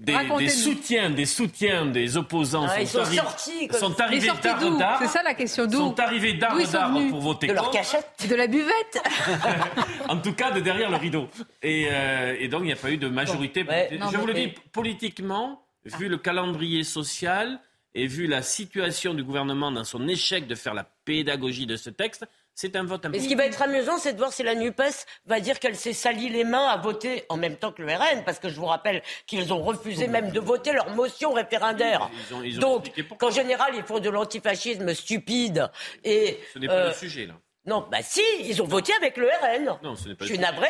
des, des, soutiens, des soutiens des opposants ah, sont, sont, arri sortis, sont arrivés tard C'est ça la question d'où Sont arrivés d'art pour voter de contre. leur cachette, de la buvette. [laughs] [laughs] en tout cas, de derrière le rideau. Et, euh, et donc il n'y a pas eu de majorité. Bon, ouais, Je vous le dis politiquement, vu le calendrier social et vu la situation du gouvernement dans son échec de faire la pédagogie de ce texte, c'est un vote important. Et ce qui va être amusant, c'est de voir si la NUPES va dire qu'elle s'est sali les mains à voter en même temps que le RN, parce que je vous rappelle qu'ils ont refusé même de voter leur motion référendaire. Ils ont, ils ont Donc, qu'en général, ils font de l'antifascisme stupide. Et, ce n'est pas euh, le sujet, là. Non, bah si, ils ont voté avec le RN. Non, ce n'est pas je suis navré.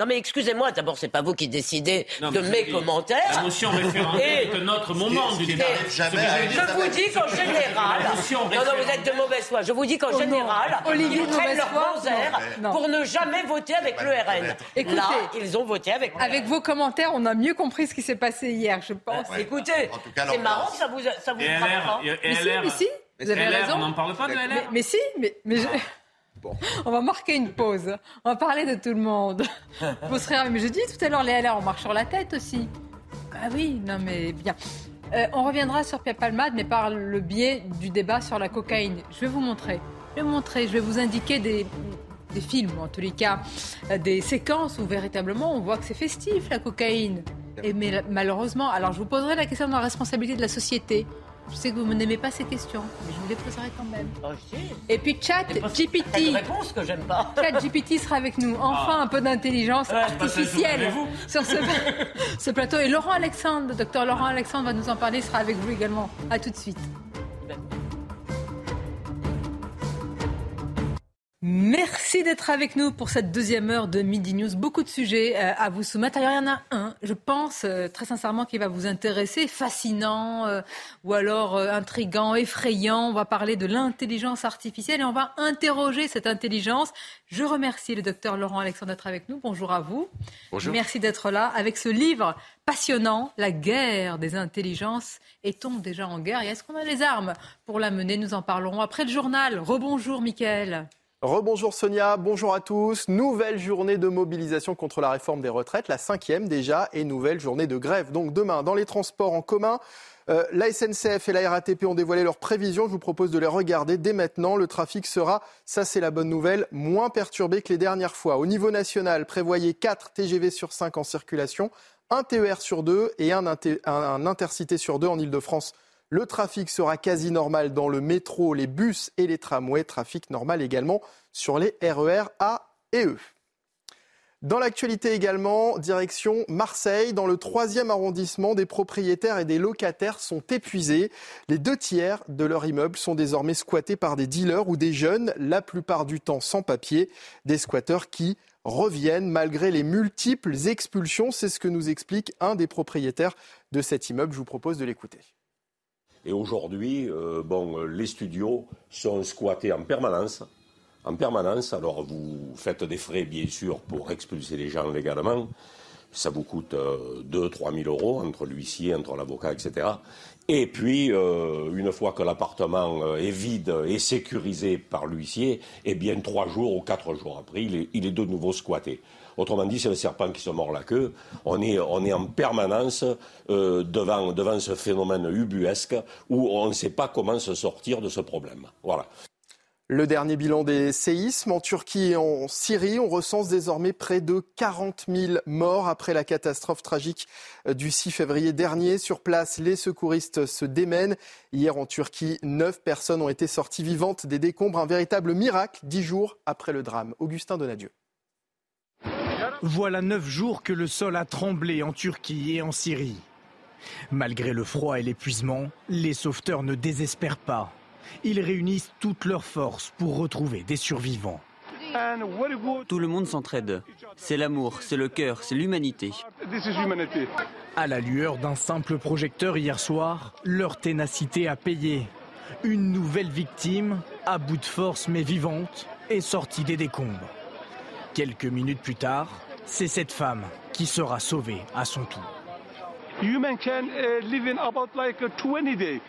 Non mais excusez-moi, d'abord c'est pas vous qui décidez non, de mes commentaires. La motion référendaire est notre moment du débat. Je vous dis qu'en général, non, non, vous êtes de mauvaise foi. Je vous dis qu'en oh général, Olivier ils prennent leur bons airs pour ne jamais voter avec le RN. Écoutez, Là, ils ont voté avec. Avec vos commentaires, on a mieux compris ce qui s'est passé hier, je pense. Ouais. Écoutez, c'est marrant que ça vous ça vous et LR, et mais si, mais si, vous avez LR, raison. On n'en parle pas de LR. Mais, mais si, mais, mais je... Bon. [laughs] On va marquer une pause. On va parler de tout le monde. [laughs] Vous serez mais je dis tout à l'heure, les LR, on marche sur la tête aussi. Ah oui, non mais bien. Euh, on reviendra sur Pierre Palmade, mais par le biais du débat sur la cocaïne. Je vais vous montrer. Je vais vous montrer. Je vais vous indiquer des, des films, en tous les cas, des séquences où véritablement on voit que c'est festif la cocaïne. Et mais malheureusement, alors je vous poserai la question de la responsabilité de la société. Je sais que vous n'aimez pas ces questions, mais je vous les poserai quand même. Oh, Et puis Chat GPT. Une réponse que j'aime pas. Chat GPT sera avec nous. Enfin, Ah. un peu d'intelligence artificielle sur ce, [laughs] ce, plateau. Et Laurent Alexandre, le docteur Laurent Alexandre va nous en parler, sera avec vous également. À tout de suite. Merci d'être avec nous pour cette deuxième heure de Midi News. Beaucoup de sujets euh, à vous soumettre. Alors, il y en a un, je pense euh, très sincèrement, qui va vous intéresser, fascinant euh, ou alors euh, intrigant, effrayant. On va parler de l'intelligence artificielle et on va interroger cette intelligence. Je remercie le docteur Laurent Alexandre d'être avec nous. Bonjour à vous. Bonjour. Merci d'être là avec ce livre passionnant, La guerre des intelligences. Est-on déjà en guerre? Et est-ce qu'on a les armes pour la mener Nous en parlerons après le journal. Rebonjour, Mickaël. Rebonjour Sonia, bonjour à tous. Nouvelle journée de mobilisation contre la réforme des retraites, la cinquième déjà, et nouvelle journée de grève. Donc demain, dans les transports en commun, euh, la SNCF et la RATP ont dévoilé leurs prévisions. Je vous propose de les regarder dès maintenant. Le trafic sera, ça c'est la bonne nouvelle, moins perturbé que les dernières fois. Au niveau national, prévoyez 4 TGV sur 5 en circulation, un TER sur 2 et un, un intercité sur 2 en Ile-de-France. Le trafic sera quasi normal dans le métro, les bus et les tramways. Trafic normal également sur les RER A et E. Dans l'actualité également, direction Marseille. Dans le troisième arrondissement, des propriétaires et des locataires sont épuisés. Les deux tiers de leur immeuble sont désormais squattés par des dealers ou des jeunes, la plupart du temps sans papier. Des squatteurs qui reviennent malgré les multiples expulsions. C'est ce que nous explique un des propriétaires de cet immeuble. Je vous propose de l'écouter. Et aujourd'hui, euh, bon, les studios sont squattés en permanence. En permanence, alors vous faites des frais, bien sûr, pour expulser les gens légalement. Ça vous coûte euh, 2-3 000 euros entre l'huissier, entre l'avocat, etc. Et puis, euh, une fois que l'appartement euh, est vide et sécurisé par l'huissier, eh bien, trois jours ou quatre jours après, il est de nouveau squatté. Autrement dit, c'est le serpent qui se mord la queue. On est, en permanence euh, devant, devant ce phénomène ubuesque où on ne sait pas comment se sortir de ce problème. Voilà. Le dernier bilan des séismes en Turquie et en Syrie, on recense désormais près de 40 000 morts après la catastrophe tragique du 6 février dernier. Sur place, les secouristes se démènent. Hier en Turquie, neuf personnes ont été sorties vivantes des décombres. Un véritable miracle, dix jours après le drame. Augustin Donadieu. Voilà neuf jours que le sol a tremblé en Turquie et en Syrie. Malgré le froid et l'épuisement, les sauveteurs ne désespèrent pas. Ils réunissent toutes leurs forces pour retrouver des survivants. Tout le monde s'entraide. C'est l'amour, c'est le cœur, c'est l'humanité. À la lueur d'un simple projecteur hier soir, leur ténacité a payé. Une nouvelle victime, à bout de force mais vivante, est sortie des décombres. Quelques minutes plus tard, c'est cette femme qui sera sauvée à son tour.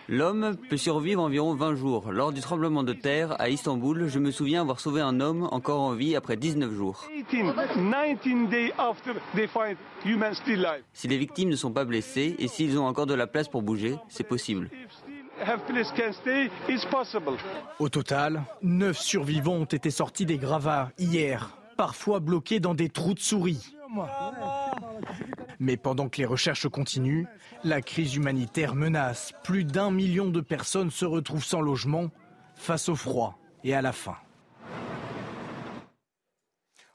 L'homme peut survivre environ 20 jours. Lors du tremblement de terre à Istanbul, je me souviens avoir sauvé un homme encore en vie après 19 jours. Si les victimes ne sont pas blessées et s'ils ont encore de la place pour bouger, c'est possible. Au total, 9 survivants ont été sortis des gravats hier, parfois bloqués dans des trous de souris. Mais pendant que les recherches continuent, la crise humanitaire menace. Plus d'un million de personnes se retrouvent sans logement face au froid et à la faim.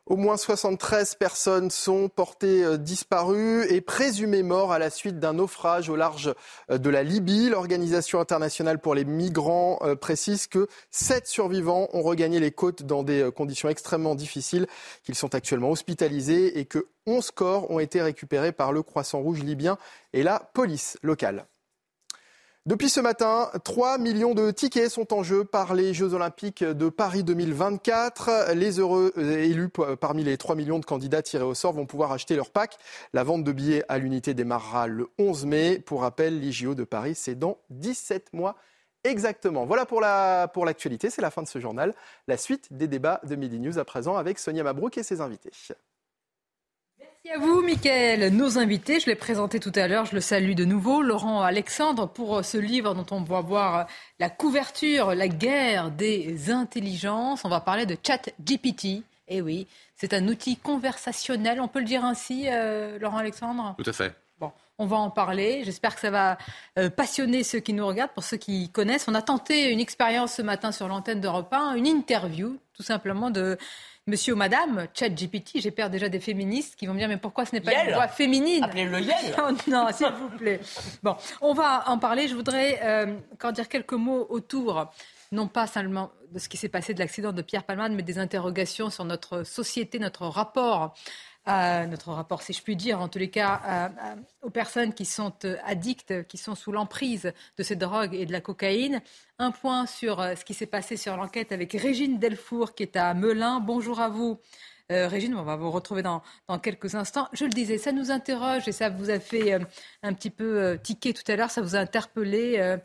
Au moins 73 personnes sont portées euh, disparues et présumées mortes à la suite d'un naufrage au large euh, de la Libye. L'Organisation internationale pour les migrants euh, précise que 7 survivants ont regagné les côtes dans des conditions extrêmement difficiles, qu'ils sont actuellement hospitalisés et que 11 corps ont été récupérés par le Croissant Rouge libyen et la police locale. Depuis ce matin, 3 millions de tickets sont en jeu par les Jeux Olympiques de Paris 2024. Les heureux euh, élus parmi les 3 millions de candidats tirés au sort vont pouvoir acheter leur pack. La vente de billets à l'unité démarrera le 11 mai. Pour rappel, l'IGO de Paris, c'est dans 17 mois exactement. Voilà pour l'actualité, c'est la fin de ce journal. La suite des débats de Midi News à présent avec Sonia Mabrouk et ses invités. Merci à vous, Mickaël. Nos invités, je l'ai présenté tout à l'heure, je le salue de nouveau. Laurent Alexandre, pour ce livre dont on va voir la couverture, la guerre des intelligences. On va parler de Chat GPT. Eh oui, c'est un outil conversationnel, on peut le dire ainsi, euh, Laurent Alexandre? Tout à fait. Bon, on va en parler. J'espère que ça va euh, passionner ceux qui nous regardent, pour ceux qui connaissent. On a tenté une expérience ce matin sur l'antenne d'Europe 1, une interview, tout simplement, de monsieur ou madame, chat GPT, j'ai peur déjà des féministes qui vont me dire mais pourquoi ce n'est pas une voix féminine Appelez-le Yel [laughs] oh Non, s'il vous plaît. Bon, on va en parler. Je voudrais euh, dire quelques mots autour, non pas seulement de ce qui s'est passé de l'accident de Pierre Palmade, mais des interrogations sur notre société, notre rapport notre rapport, si je puis dire, en tous les cas, aux personnes qui sont euh, addictes, qui sont sous l'emprise de ces drogues et de la cocaïne. Un point sur euh, ce qui s'est passé sur l'enquête avec Régine Delfour, qui est à Melun. Bonjour à vous. Euh, Régine, on va vous retrouver dans, quelques instants. Je le disais, ça nous interroge et ça vous a fait un petit peu tiquer tout à l'heure, ça vous a interpellé,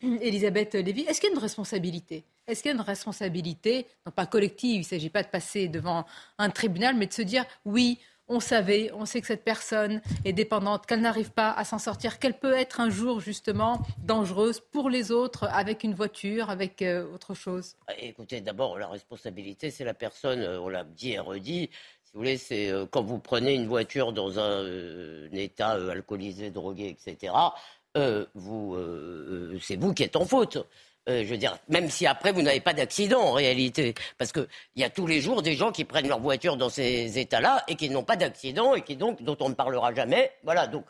Elisabeth Lévy. Est-ce qu'il y a une responsabilité est-ce qu'il y a une responsabilité, non pas collective, il ne s'agit pas de passer devant un tribunal, mais de se dire oui, on savait, on sait que cette personne est dépendante, qu'elle n'arrive pas à s'en sortir, qu'elle peut être un jour justement dangereuse pour les autres avec une voiture, avec euh, autre chose? Écoutez, d'abord, la responsabilité, c'est la personne, euh, on l'a dit et redit, si vous voulez, c'est euh, quand vous prenez une voiture dans un, état alcoolisé, drogué, etc., c'est vous qui êtes en faute. Euh, je veux dire, même si après vous n'avez pas d'accident en réalité, parce qu'il y a tous les jours des gens qui prennent leur voiture dans ces états-là et qui n'ont pas d'accident et qui donc dont on ne parlera jamais. Voilà. Donc,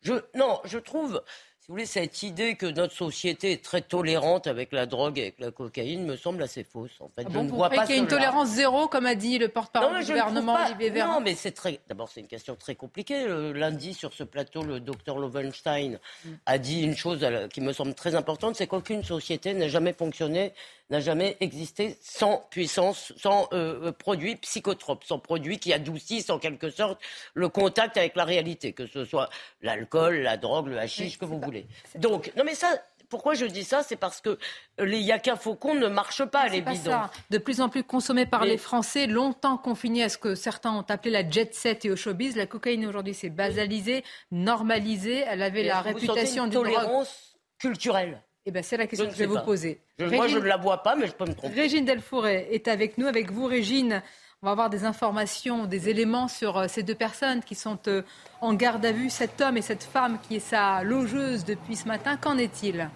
je non, je trouve vous voulez, cette idée que notre société est très tolérante avec la drogue et avec la cocaïne me semble assez fausse. En fait, ah je ne vois pas qu'il y a une tolérance zéro, comme a dit le porte-parole du gouvernement Olivier Véran. Non, mais c'est très. D'abord, c'est une question très compliquée. lundi, sur ce plateau, le docteur Lovenstein mm. a dit une chose qui me semble très importante, c'est qu'aucune société n'a jamais fonctionné n'a jamais existé sans puissance, sans euh, euh, produits psychotropes, sans produits qui adoucissent en quelque sorte le contact avec la réalité, que ce soit l'alcool, la drogue, le hashish, que vous voulez. Donc, non mais ça, pourquoi je dis ça C'est parce que les yaka faucons ne marchent pas, les bidons. Ça. De plus en plus consommés par les Français, longtemps confinés à ce que certains ont appelé la jet set et au showbiz. La cocaïne aujourd'hui s'est basalisée, normalisée. Elle avait la réputation d'une tolérance culturelle? Eh ben, c'est la question que je vais vous poser. moi, je ne la vois pas, mais je peux me tromper. Régine Delfouré est avec nous. Avec vous, Régine, on va avoir des informations, des éléments sur euh, ces deux personnes qui sont euh, en garde à vue, cet homme et cette femme qui est sa logeuse depuis ce matin. Qu'en est-il?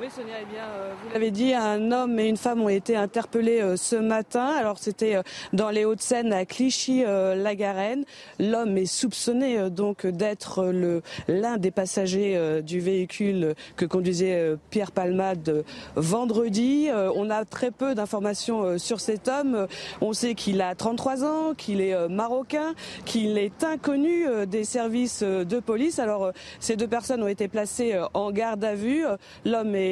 Oui, Sonia, eh bien, euh, vous l'avez dit, un homme et une femme ont été interpellés euh, ce matin. Alors, c'était euh, dans les Hauts-de-Seine, à Clichy-la-Garenne. L'homme est soupçonné donc d'être l'un des passagers du véhicule que conduisait Pierre Palmade vendredi. On a très peu d'informations sur cet homme. On sait qu'il a 33 ans, qu'il est marocain, qu'il est inconnu des services de police. Alors, ces deux personnes ont été placées en garde à vue. L'homme est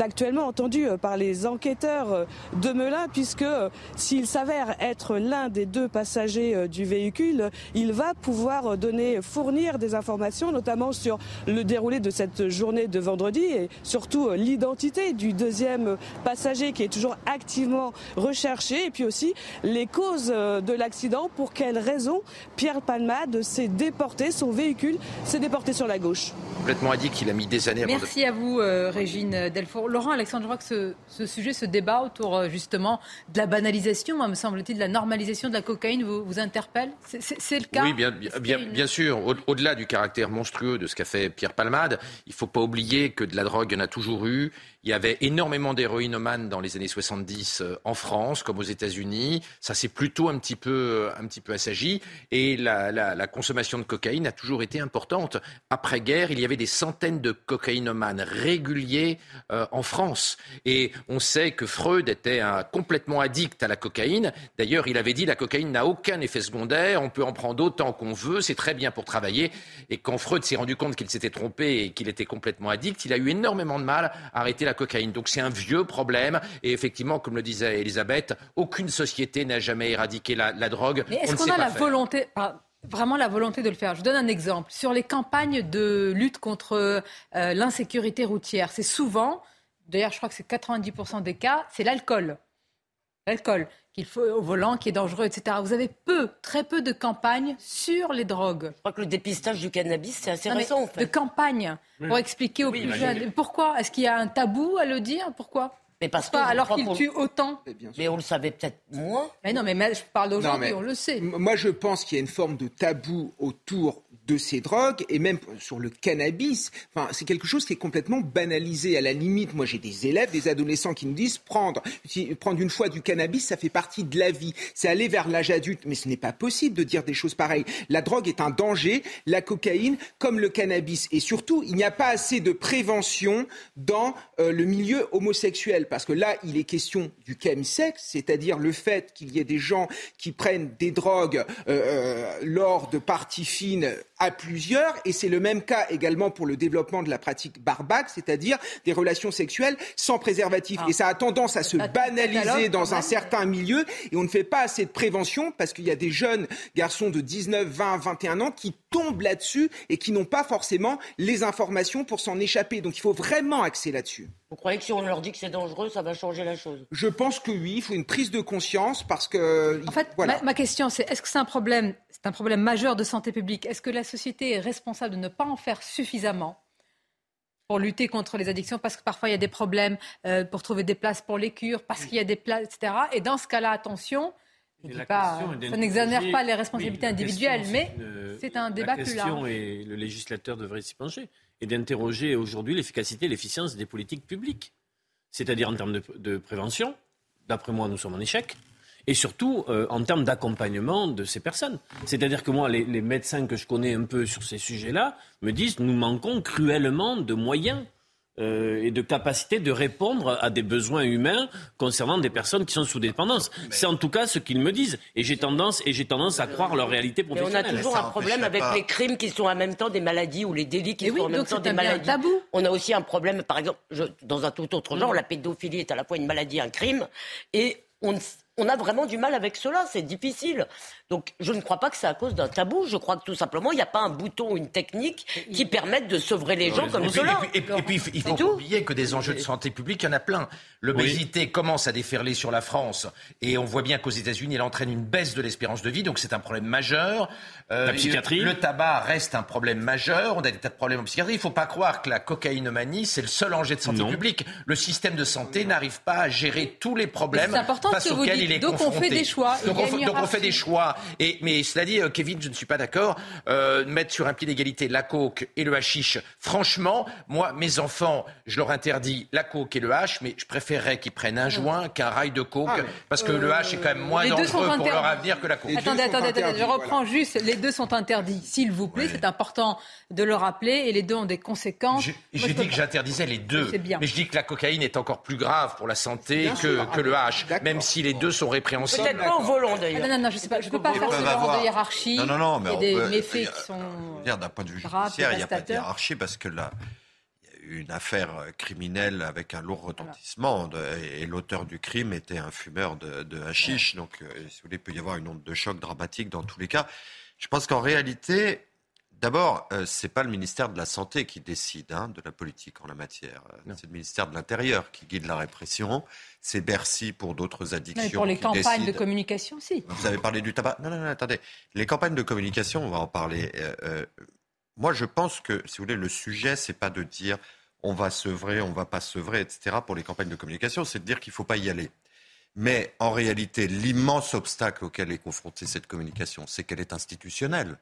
actuellement entendu par les enquêteurs de Melun, puisque s'il s'avère être l'un des deux passagers du véhicule, il va pouvoir donner, fournir des informations, notamment sur le déroulé de cette journée de vendredi et surtout l'identité du deuxième passager qui est toujours activement recherché, et puis aussi les causes de l'accident, pour quelles raisons Pierre Palmade s'est déporté, son véhicule s'est déporté sur la gauche. Complètement dit qu'il a mis des années Merci à vous, euh, Régine Delfour. Laurent Alexandre, je crois que ce, sujet, ce débat autour euh, justement de la banalisation, moi, me semble-t-il, de la normalisation de la cocaïne vous, vous interpelle? C'est le cas? Oui, bien, bien, bien, sûr. Au-delà du caractère monstrueux de ce qu'a fait Pierre Palmade, il ne faut pas oublier que de la drogue, il y en a toujours eu. Il y avait énormément d'héroïnomanes dans les années 70 euh, en France, comme aux États-Unis. Ça s'est plutôt un petit peu, un petit peu assagi. Et la, consommation de cocaïne a toujours été importante. Après-guerre, il y avait des centaines de cocaïnomanes réguliers euh, en France. Et on sait que Freud était complètement addict à la cocaïne. D'ailleurs, il avait dit la cocaïne n'a aucun effet secondaire. On peut en prendre autant qu'on veut. C'est très bien pour travailler. Et quand Freud s'est rendu compte qu'il s'était trompé et qu'il était complètement addict, il a eu énormément de mal à arrêter la cocaïne. Donc c'est un vieux problème. Et effectivement, comme le disait Elisabeth, aucune société n'a jamais éradiqué la, drogue. Mais est-ce qu'on a la volonté vraiment la volonté de le faire? Je vous donne un exemple. Sur les campagnes de lutte contre euh, l'insécurité routière, c'est souvent, d'ailleurs je crois que c'est 90% des cas, c'est l'alcool. L'alcool qu'il faut au volant, qui est dangereux, etc. Vous avez peu, très peu de campagnes sur les drogues. Je crois que le dépistage du cannabis, c'est assez récent, en fait. De campagne, pour expliquer aux plus jeunes. Pourquoi Est-ce qu'il y a un tabou à le dire? Pourquoi? Mais parce que alors qu'il tue autant? Mais, on le savait peut-être moins. Mais non, mais je parle d'aujourd'hui, on le sait. Moi, je pense qu'il y a une forme de tabou autour de ces drogues et même sur le cannabis. Enfin, c'est quelque chose qui est complètement banalisé. À la limite, moi j'ai des élèves, des adolescents qui me disent prendre, prendre une fois du cannabis, ça fait partie de la vie. C'est aller vers l'âge adulte. Mais ce n'est pas possible de dire des choses pareilles. La drogue est un danger, la cocaïne comme le cannabis. Et surtout, il n'y a pas assez de prévention dans euh, le milieu homosexuel. Parce que là, il est question du chemsex, c'est-à-dire le fait qu'il y ait des gens qui prennent des drogues euh, euh, lors de parties fines à plusieurs, et c'est le même cas également pour le développement de la pratique barbaque, c'est-à-dire des relations sexuelles sans préservatif. Et ça a tendance à se banaliser dans un certain milieu, et on ne fait pas assez de prévention parce qu'il y a des jeunes garçons de 19, 20, 21 ans qui tombent là-dessus et qui n'ont pas forcément les informations pour s'en échapper. Donc il faut vraiment axer là-dessus. Vous croyez que si on leur dit que c'est dangereux, ça va changer la chose? Je pense que oui, il faut une prise de conscience parce que. En fait, ma, question, c'est est-ce que c'est un problème, c'est un problème majeur de santé publique? Est-ce que la société est responsable de ne pas en faire suffisamment pour lutter contre les addictions, parce que parfois il y a des problèmes euh, pour trouver des places pour les cures, parce qu'il y a des places, etc. Et dans ce cas-là, attention, pas, ça n'exonère pas les responsabilités individuelles, mais c'est un débat plus large. et le législateur devrait s'y pencher et d'interroger aujourd'hui l'efficacité et l'efficience des politiques publiques. C'est-à-dire en termes de, prévention, d'après moi, nous sommes en échec, et surtout euh, en termes d'accompagnement de ces personnes. C'est-à-dire que moi, les, les, médecins que je connais un peu sur ces sujets-là me disent nous manquons cruellement de moyens euh, et de capacité de répondre à des besoins humains concernant des personnes qui sont sous dépendance. C'est en tout cas ce qu'ils me disent. Et j'ai tendance, et j'ai tendance à croire leur réalité professionnelle. Mais on a toujours un problème avec les crimes qui sont en même temps des maladies ou les délits qui sont en même temps des maladies. Tabou. On a aussi un problème, par exemple, je, dans un tout autre genre, la pédophilie est à la fois une maladie et un crime. Et on, on a vraiment du mal avec cela, c'est difficile. Donc je ne crois pas que c'est à cause d'un tabou, je crois que tout simplement il n'y a pas un bouton ou une technique qui permette de sevrer les gens comme cela. Et puis, il faut pas oublier que des enjeux de santé publique, il y en a plein. L'obésité commence à déferler sur la France et on voit bien qu'aux États-Unis elle entraîne une baisse de l'espérance de vie, donc c'est un problème majeur. Euh, la psychiatrie. Le tabac reste un problème majeur, on a des tas de problèmes en psychiatrie. Il ne faut pas croire que la cocaïnomanie c'est le seul enjeu de santé publique. Le système de santé n'arrive pas à gérer tous les problèmes face auxquels il est donc on fait des choix. Donc, on, fait des choix. Et, mais cela dit, euh, Kevin, je ne suis pas d'accord. Euh, mettre sur un pied d'égalité la coke et le hashish, franchement, moi, mes enfants, je leur interdis la coke et le hash, mais je préférerais qu'ils prennent un joint qu'un rail de coke, ah, parce que le hash est quand même moins dangereux pour leur avenir que la coke. Attendez, attendez, attendez, je reprends juste. Les deux sont interdits, s'il vous plaît. C'est important de le rappeler. Et les deux ont des conséquences. J'ai dit que j'interdisais les deux. Mais je dis que la cocaïne est encore plus grave pour la santé que, que le hash, même si les deux sont répréhensibles. Peut-être pas au volant d'ailleurs. Ah, non, non, non, je sais pas. Je peux pas faire ce genre de hiérarchie. Non, non, non, mais il y a des méfaits qui sont. D'un point de vue judiciaire, il n'y a pas de hiérarchie parce que là une affaire criminelle avec un lourd retentissement. et, l'auteur du crime était un fumeur de, de hashish. Donc, si vous voulez, il peut y avoir une onde de choc dramatique dans tous les cas. Je pense qu'en réalité, D'abord, euh, ce n'est pas le ministère de la Santé qui décide hein, de la politique en la matière. Euh, c'est le ministère de l'Intérieur qui guide la répression. C'est Bercy pour d'autres addictions. Mais pour les campagnes de communication, si. Vous avez parlé du tabac. Non, non, non, attendez. Les campagnes de communication, on va en parler. Euh, moi, je pense que, si vous voulez, le sujet, c'est pas de dire on va sevrer, on va pas sevrer, etc. pour les campagnes de communication, c'est de dire qu'il ne faut pas y aller. Mais en réalité, l'immense obstacle auquel est confrontée cette communication, c'est qu'elle est institutionnelle.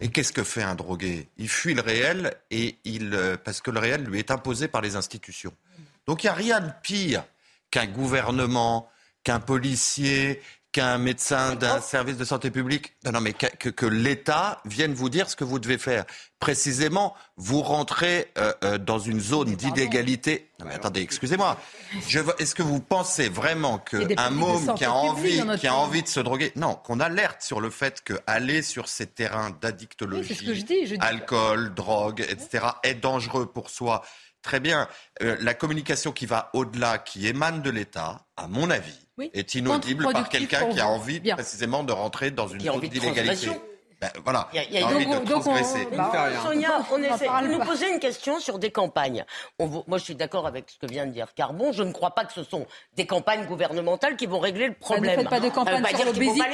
Et qu'est-ce que fait un drogué? Il fuit le réel et il, euh, parce que le réel lui est imposé par les institutions. Donc il n'y a rien de pire qu'un gouvernement, qu'un policier, qu'un médecin d'un service de santé publique, non, non mais que, que, l'État vienne vous dire ce que vous devez faire. Précisément, vous rentrez euh, euh, dans une zone d'illégalité. Non mais attendez, excusez-moi. Est-ce que vous pensez vraiment qu'un môme qui a envie, qui a envie de se droguer, non, qu'on alerte sur le fait qu'aller sur ces terrains d'addictologie, alcool, drogue, etc., est dangereux pour soi. Très bien. Euh, la communication qui va au-delà, qui émane de l'État, à mon avis, est inaudible par quelqu'un qui a envie précisément de rentrer dans une zone d'illégalité. Ben, voilà. Il y a, envie de transgresser. Sonia, on essaie. Vous nous posez une question sur des campagnes. moi, je suis d'accord avec ce que vient de dire Carbon. Je ne crois pas que ce sont des campagnes gouvernementales qui vont régler le problème. Ne faites pas de campagne sur l'obésité.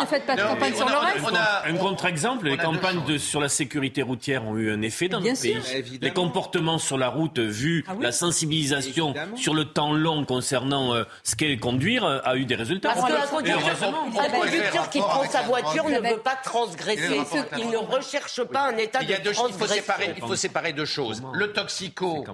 Ne faites pas de campagne sur le reste. Un contre-exemple, les campagnes sur la sécurité routière ont eu un effet dans notre pays. Les comportements sur la route, vu ah la sensibilisation sur le temps long concernant euh, ce qu'est conduire, euh, a eu des résultats. Parce qu'un conducteur qui prend sa voiture ne veut pas transgresser il ne recherche pas un état de il faut séparer, il faut séparer deux choses. Le toxico,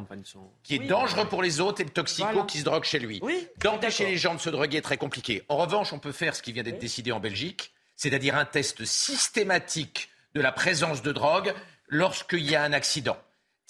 qui est dangereux pour les autres, et le toxico qui se drogue chez lui. D'empêcher les gens de se droguer est très compliqué. En revanche, on peut faire ce qui vient d'être décidé en Belgique, c'est-à-dire un test systématique de la présence de drogue lorsqu'il y a un accident.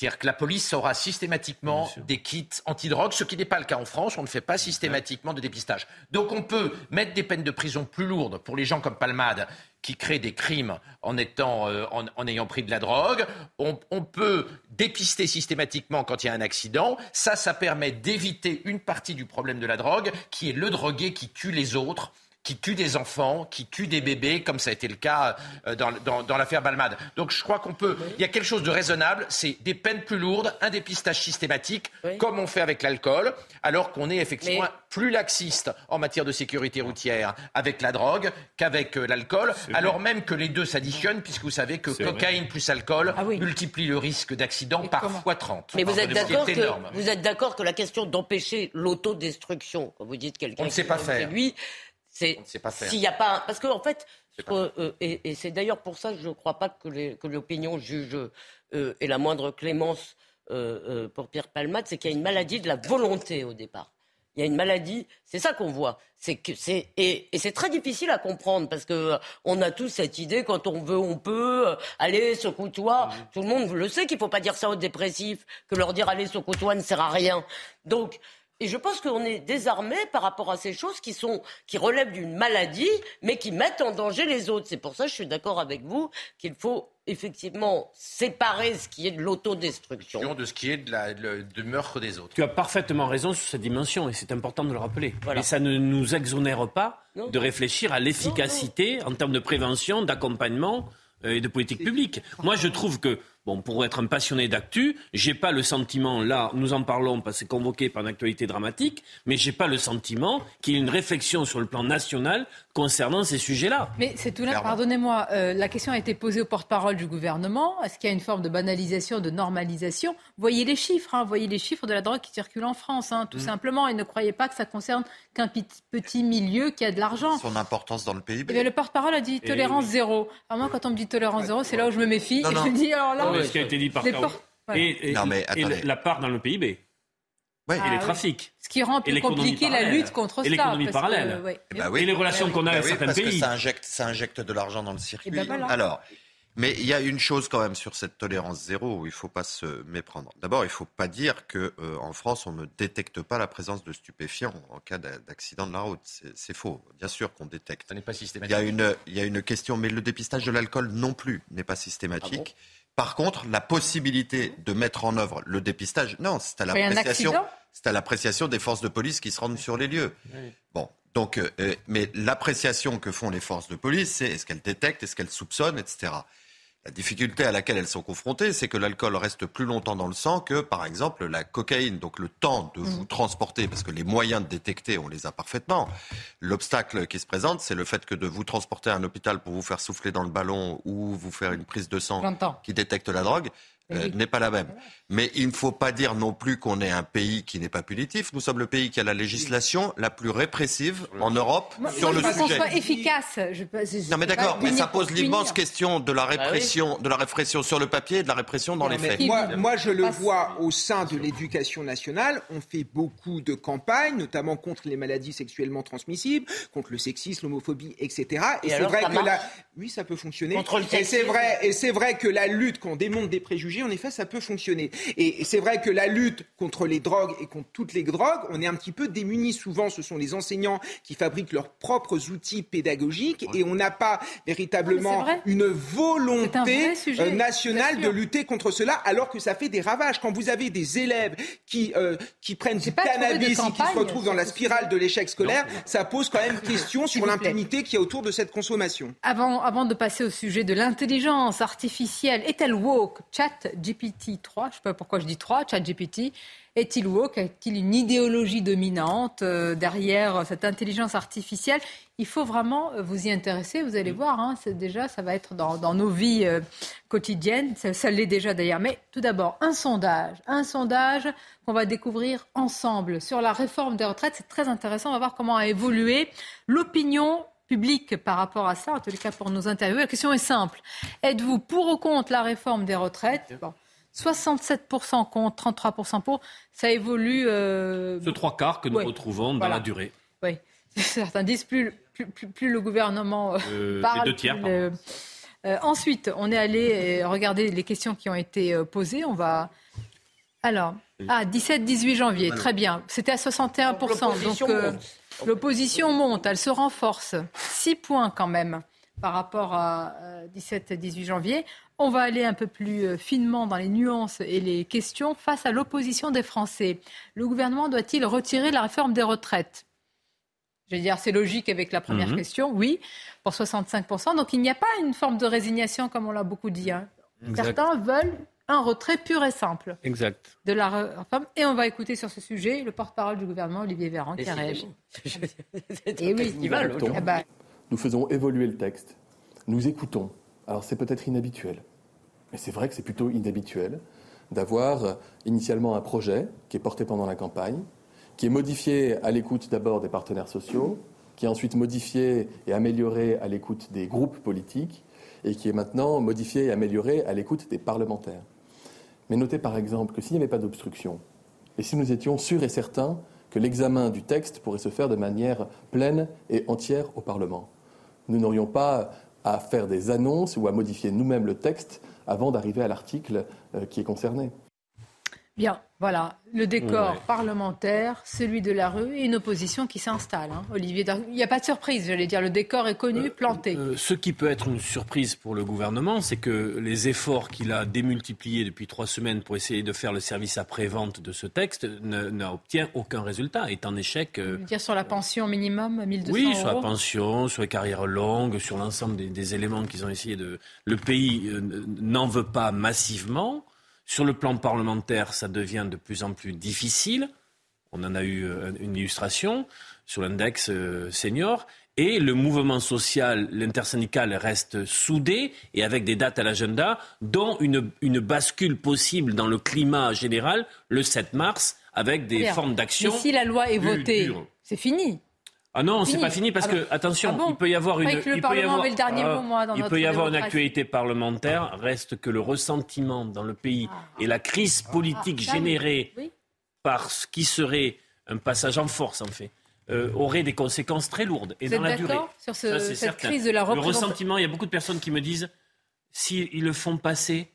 C'est-à-dire que la police aura systématiquement des kits antidrogue, ce qui n'est pas le cas en France. On ne fait pas systématiquement de dépistage. Donc on peut mettre des peines de prison plus lourdes pour les gens comme Palmade qui créent des crimes en, étant, euh, en, ayant pris de la drogue. On, on, peut dépister systématiquement quand il y a un accident. Ça, ça permet d'éviter une partie du problème de la drogue, qui est le drogué qui tue les autres qui tue des enfants, qui tue des bébés, comme ça a été le cas euh, dans, dans, dans l'affaire Balmade. Donc je crois qu'on peut. Il y a quelque chose de raisonnable, c'est des peines plus lourdes, un dépistage systématique, comme on fait avec l'alcool, alors qu'on est effectivement plus laxiste en matière de sécurité routière avec la drogue qu'avec euh, l'alcool, alors même que les deux s'additionnent, puisque vous savez que cocaïne plus alcool ah multiplie le risque d'accident par fois 30. Mais vous êtes d'accord que, vous êtes d'accord que la question d'empêcher l'autodestruction, quand vous dites quelqu'un on ne sait pas faire. lui, c'est s'il n'y a pas parce qu'en en fait euh, et, c'est d'ailleurs pour ça que je ne crois pas que l'opinion juge euh, et la moindre clémence euh, pour Pierre Palmade, c'est qu'il y a une maladie de la volonté au départ. Il y a une maladie, c'est ça qu'on voit. C'est que c'est et, c'est très difficile à comprendre parce que on a tous cette idée quand on veut, on peut aller se côtoie. Mmh. Tout le monde le sait qu'il ne faut pas dire ça aux dépressifs, que leur dire aller se côtoie ne sert à rien. Donc et je pense qu'on est désarmé par rapport à ces choses qui, sont, qui relèvent d'une maladie, mais qui mettent en danger les autres. C'est pour ça que je suis d'accord avec vous qu'il faut effectivement séparer ce qui est de l'autodestruction. De ce qui est de la, de, meurtre des autres. Tu as parfaitement raison sur cette dimension et c'est important de le rappeler. Mais ça ne nous exonère pas de réfléchir à l'efficacité en termes de prévention, d'accompagnement euh, et de politique publique. Moi, je trouve que Bon, pour être un passionné d'actu, j'ai pas le sentiment, là, nous en parlons parce que c'est convoqué par une actualité dramatique, mais j'ai pas le sentiment qu'il y ait une réflexion sur le plan national concernant ces sujets-là. Mais c'est tout là, pardonnez-moi, euh, la question a été posée au porte-parole du gouvernement. Est-ce qu'il y a une forme de banalisation, de normalisation? Voyez les chiffres, hein, voyez les chiffres de la drogue qui circule en France, hein, tout mm. simplement, et ne croyez pas que ça concerne qu'un petit milieu qui a de l'argent. Son importance dans le PIB. Eh le porte-parole a dit tolérance zéro. Alors moi, quand on me dit tolérance zéro, c'est là où je me méfie. et [laughs] je me dis, alors là, ce qui a été dit par Et, la part dans le PIB. Et les trafics. Ce qui rend plus compliqué la lutte contre et ça. Et l'économie parallèle. Eh ben et les relations qu'on a avec certains parce pays. Que ça, injecte, ça injecte de l'argent dans le circuit. Ben Alors, mais il y a une chose quand même sur cette tolérance zéro où il ne faut pas se méprendre. D'abord, il ne faut pas dire qu'en euh, France, on ne détecte pas la présence de stupéfiants en cas d'accident de la route. C'est faux. Bien sûr qu'on détecte. Ça n'est pas systématique. Il y, a une, il y a une question, mais le dépistage de l'alcool non plus n'est pas systématique. Ah Par contre, la possibilité de mettre en œuvre le dépistage, non, c'est à l'appréciation. C'est à l'appréciation des forces de police qui se rendent sur les lieux. Bon, donc, euh, euh, mais l'appréciation que font les forces de police, c'est est-ce qu'elles détectent, est-ce qu'elles soupçonnent, etc. La difficulté à laquelle elles sont confrontées, c'est que l'alcool reste plus longtemps dans le sang que, par exemple, la cocaïne. Donc le temps de vous transporter, parce que les moyens de détecter, on les a parfaitement. L'obstacle qui se présente, c'est le fait que de vous transporter à un hôpital pour vous faire souffler dans le ballon ou vous faire une prise de sang qui détecte la drogue. Euh, n'est pas la même. Mais il ne faut pas dire non plus qu'on est un pays qui n'est pas punitif. Nous sommes le pays qui a la législation la plus répressive en Europe Moi, sur moi, le je veux qu'on sujet. soit efficace. Je, je- Non mais d'accord, mais ça pose l'immense question de la Bah oui. répression, de la répression sur le papier et de la répression dans les Non, faits. Moi, moi, je le vois au sein de l'éducation nationale. On fait beaucoup de campagnes, notamment contre les maladies sexuellement transmissibles, contre le sexisme, l'homophobie, etc. Et, Et c'est vrai que la... oui, ça peut fonctionner. Contre le et c'est vrai, et c'est vrai que la lutte, quand on démonte des préjugés, en effet, ça peut fonctionner. Et, et c'est vrai que la lutte contre les drogues et contre toutes les drogues, on est un petit peu démunis. Souvent, ce sont les enseignants qui fabriquent leurs propres outils pédagogiques, et on n'a pas véritablement Non, une un volonté sujet, euh, nationale de lutter contre cela, alors que ça fait des ravages. Quand vous avez des élèves qui, euh, qui prennent du cannabis et qui se retrouvent dans la spirale de l'échec scolaire, ça pose quand même [laughs] question sur l'impunité qu'il y a autour de cette consommation. Avant, avant de passer au sujet de l'intelligence artificielle, est-elle woke? Chat GPT 3, je ne sais pas pourquoi je dis 3, Chat GPT, est-il woke? A-t-il une idéologie dominante euh, derrière cette intelligence artificielle? Il faut vraiment euh, vous y intéresser, vous allez voir, hein, déjà, ça va être dans, dans nos vies euh, quotidiennes, ça, ça l'est déjà d'ailleurs. Mais tout d'abord, un sondage, un sondage qu'on va découvrir ensemble sur la réforme des retraites, c'est très intéressant, on va voir comment a évolué l'opinion public par rapport à ça, en tous les cas pour nos interviews. La question est simple. Êtes-vous pour ou contre la réforme des retraites Bon, 67% contre, 33% pour. Ça évolue. euh, Ce trois quarts que nous Ouais. retrouvons dans Voilà. la durée. Oui, [laughs] certains disent plus, plus, plus, plus le gouvernement euh, Euh, les parle. deux tiers, plus le- Euh, ensuite, on est allé regarder les questions qui ont été euh, posées. On va. Alors, ah, 17-18 janvier, très bien. C'était à 61%. Donc, l'opposition euh, monte. elle se renforce. 6 points quand même par rapport à 17-18 janvier. On va aller un peu plus euh, finement dans les nuances et les questions face à l'opposition des Français. Le gouvernement doit-il retirer la réforme des retraites? Je vais dire, c'est logique avec la première Mhm. question, oui, pour 65%. Donc il n'y a pas une forme de résignation comme on l'a beaucoup dit. hein. Certains veulent un retrait pur et simple Exact. de la réforme. Et on va écouter sur ce sujet le porte-parole du gouvernement, Olivier Véran, qui a réagi. [laughs] Et oui, Nous. Eh ben, Nous faisons évoluer le texte. Nous écoutons. Alors c'est peut-être inhabituel, mais c'est vrai que c'est plutôt inhabituel d'avoir euh, initialement un projet qui est porté pendant la campagne, qui est modifié à l'écoute d'abord des partenaires sociaux, qui est ensuite modifié et amélioré à l'écoute des groupes politiques, et qui est maintenant modifié et amélioré à l'écoute des parlementaires. Mais notez par exemple que s'il n'y avait pas d'obstruction, et si nous étions sûrs et certains que l'examen du texte pourrait se faire de manière pleine et entière au Parlement, nous n'aurions pas à faire des annonces ou à modifier nous-mêmes le texte avant d'arriver à l'article euh, qui est concerné. Bien, voilà, le décor Ouais. parlementaire, celui de la rue et une opposition qui s'installe. hein. Olivier, Dar- il n'y a pas de surprise, j'allais dire, le décor est connu, planté. Euh, ce qui peut être une surprise pour le gouvernement, c'est que les efforts qu'il a démultipliés depuis trois semaines pour essayer de faire le service après-vente de ce texte n'obtient aucun résultat, est en échec. euh, dire sur la pension minimum, 1200 oui, euros. sur la pension, sur les carrières longues, sur l'ensemble des, des éléments qu'ils ont essayé de. Le pays euh, n'en veut pas massivement. Sur le plan parlementaire, ça devient de plus en plus difficile. On en a eu euh, une illustration sur l'index euh, senior. Et le mouvement social, l'intersyndical reste soudé et avec des dates à l'agenda, dont une, une bascule possible dans le climat général le 7 mars, avec des Bien. formes d'action. Mais si la loi est votée, c'est fini. Ah non, c'est pas fini parce Ah que attention, Ah bon il peut y avoir une. il peut y avoir- Ah, dans Il peut y avoir une actualité parlementaire. Reste que le ressentiment dans le pays et la crise politique Ah, générée Oui. par ce qui serait un passage en force, en fait, euh, aurait des conséquences très lourdes et Vous dans êtes la durée. d'accord sur ce- Ça, cette certain. crise de la Le ressentiment, il y a beaucoup de personnes qui me disent s'ils le font passer,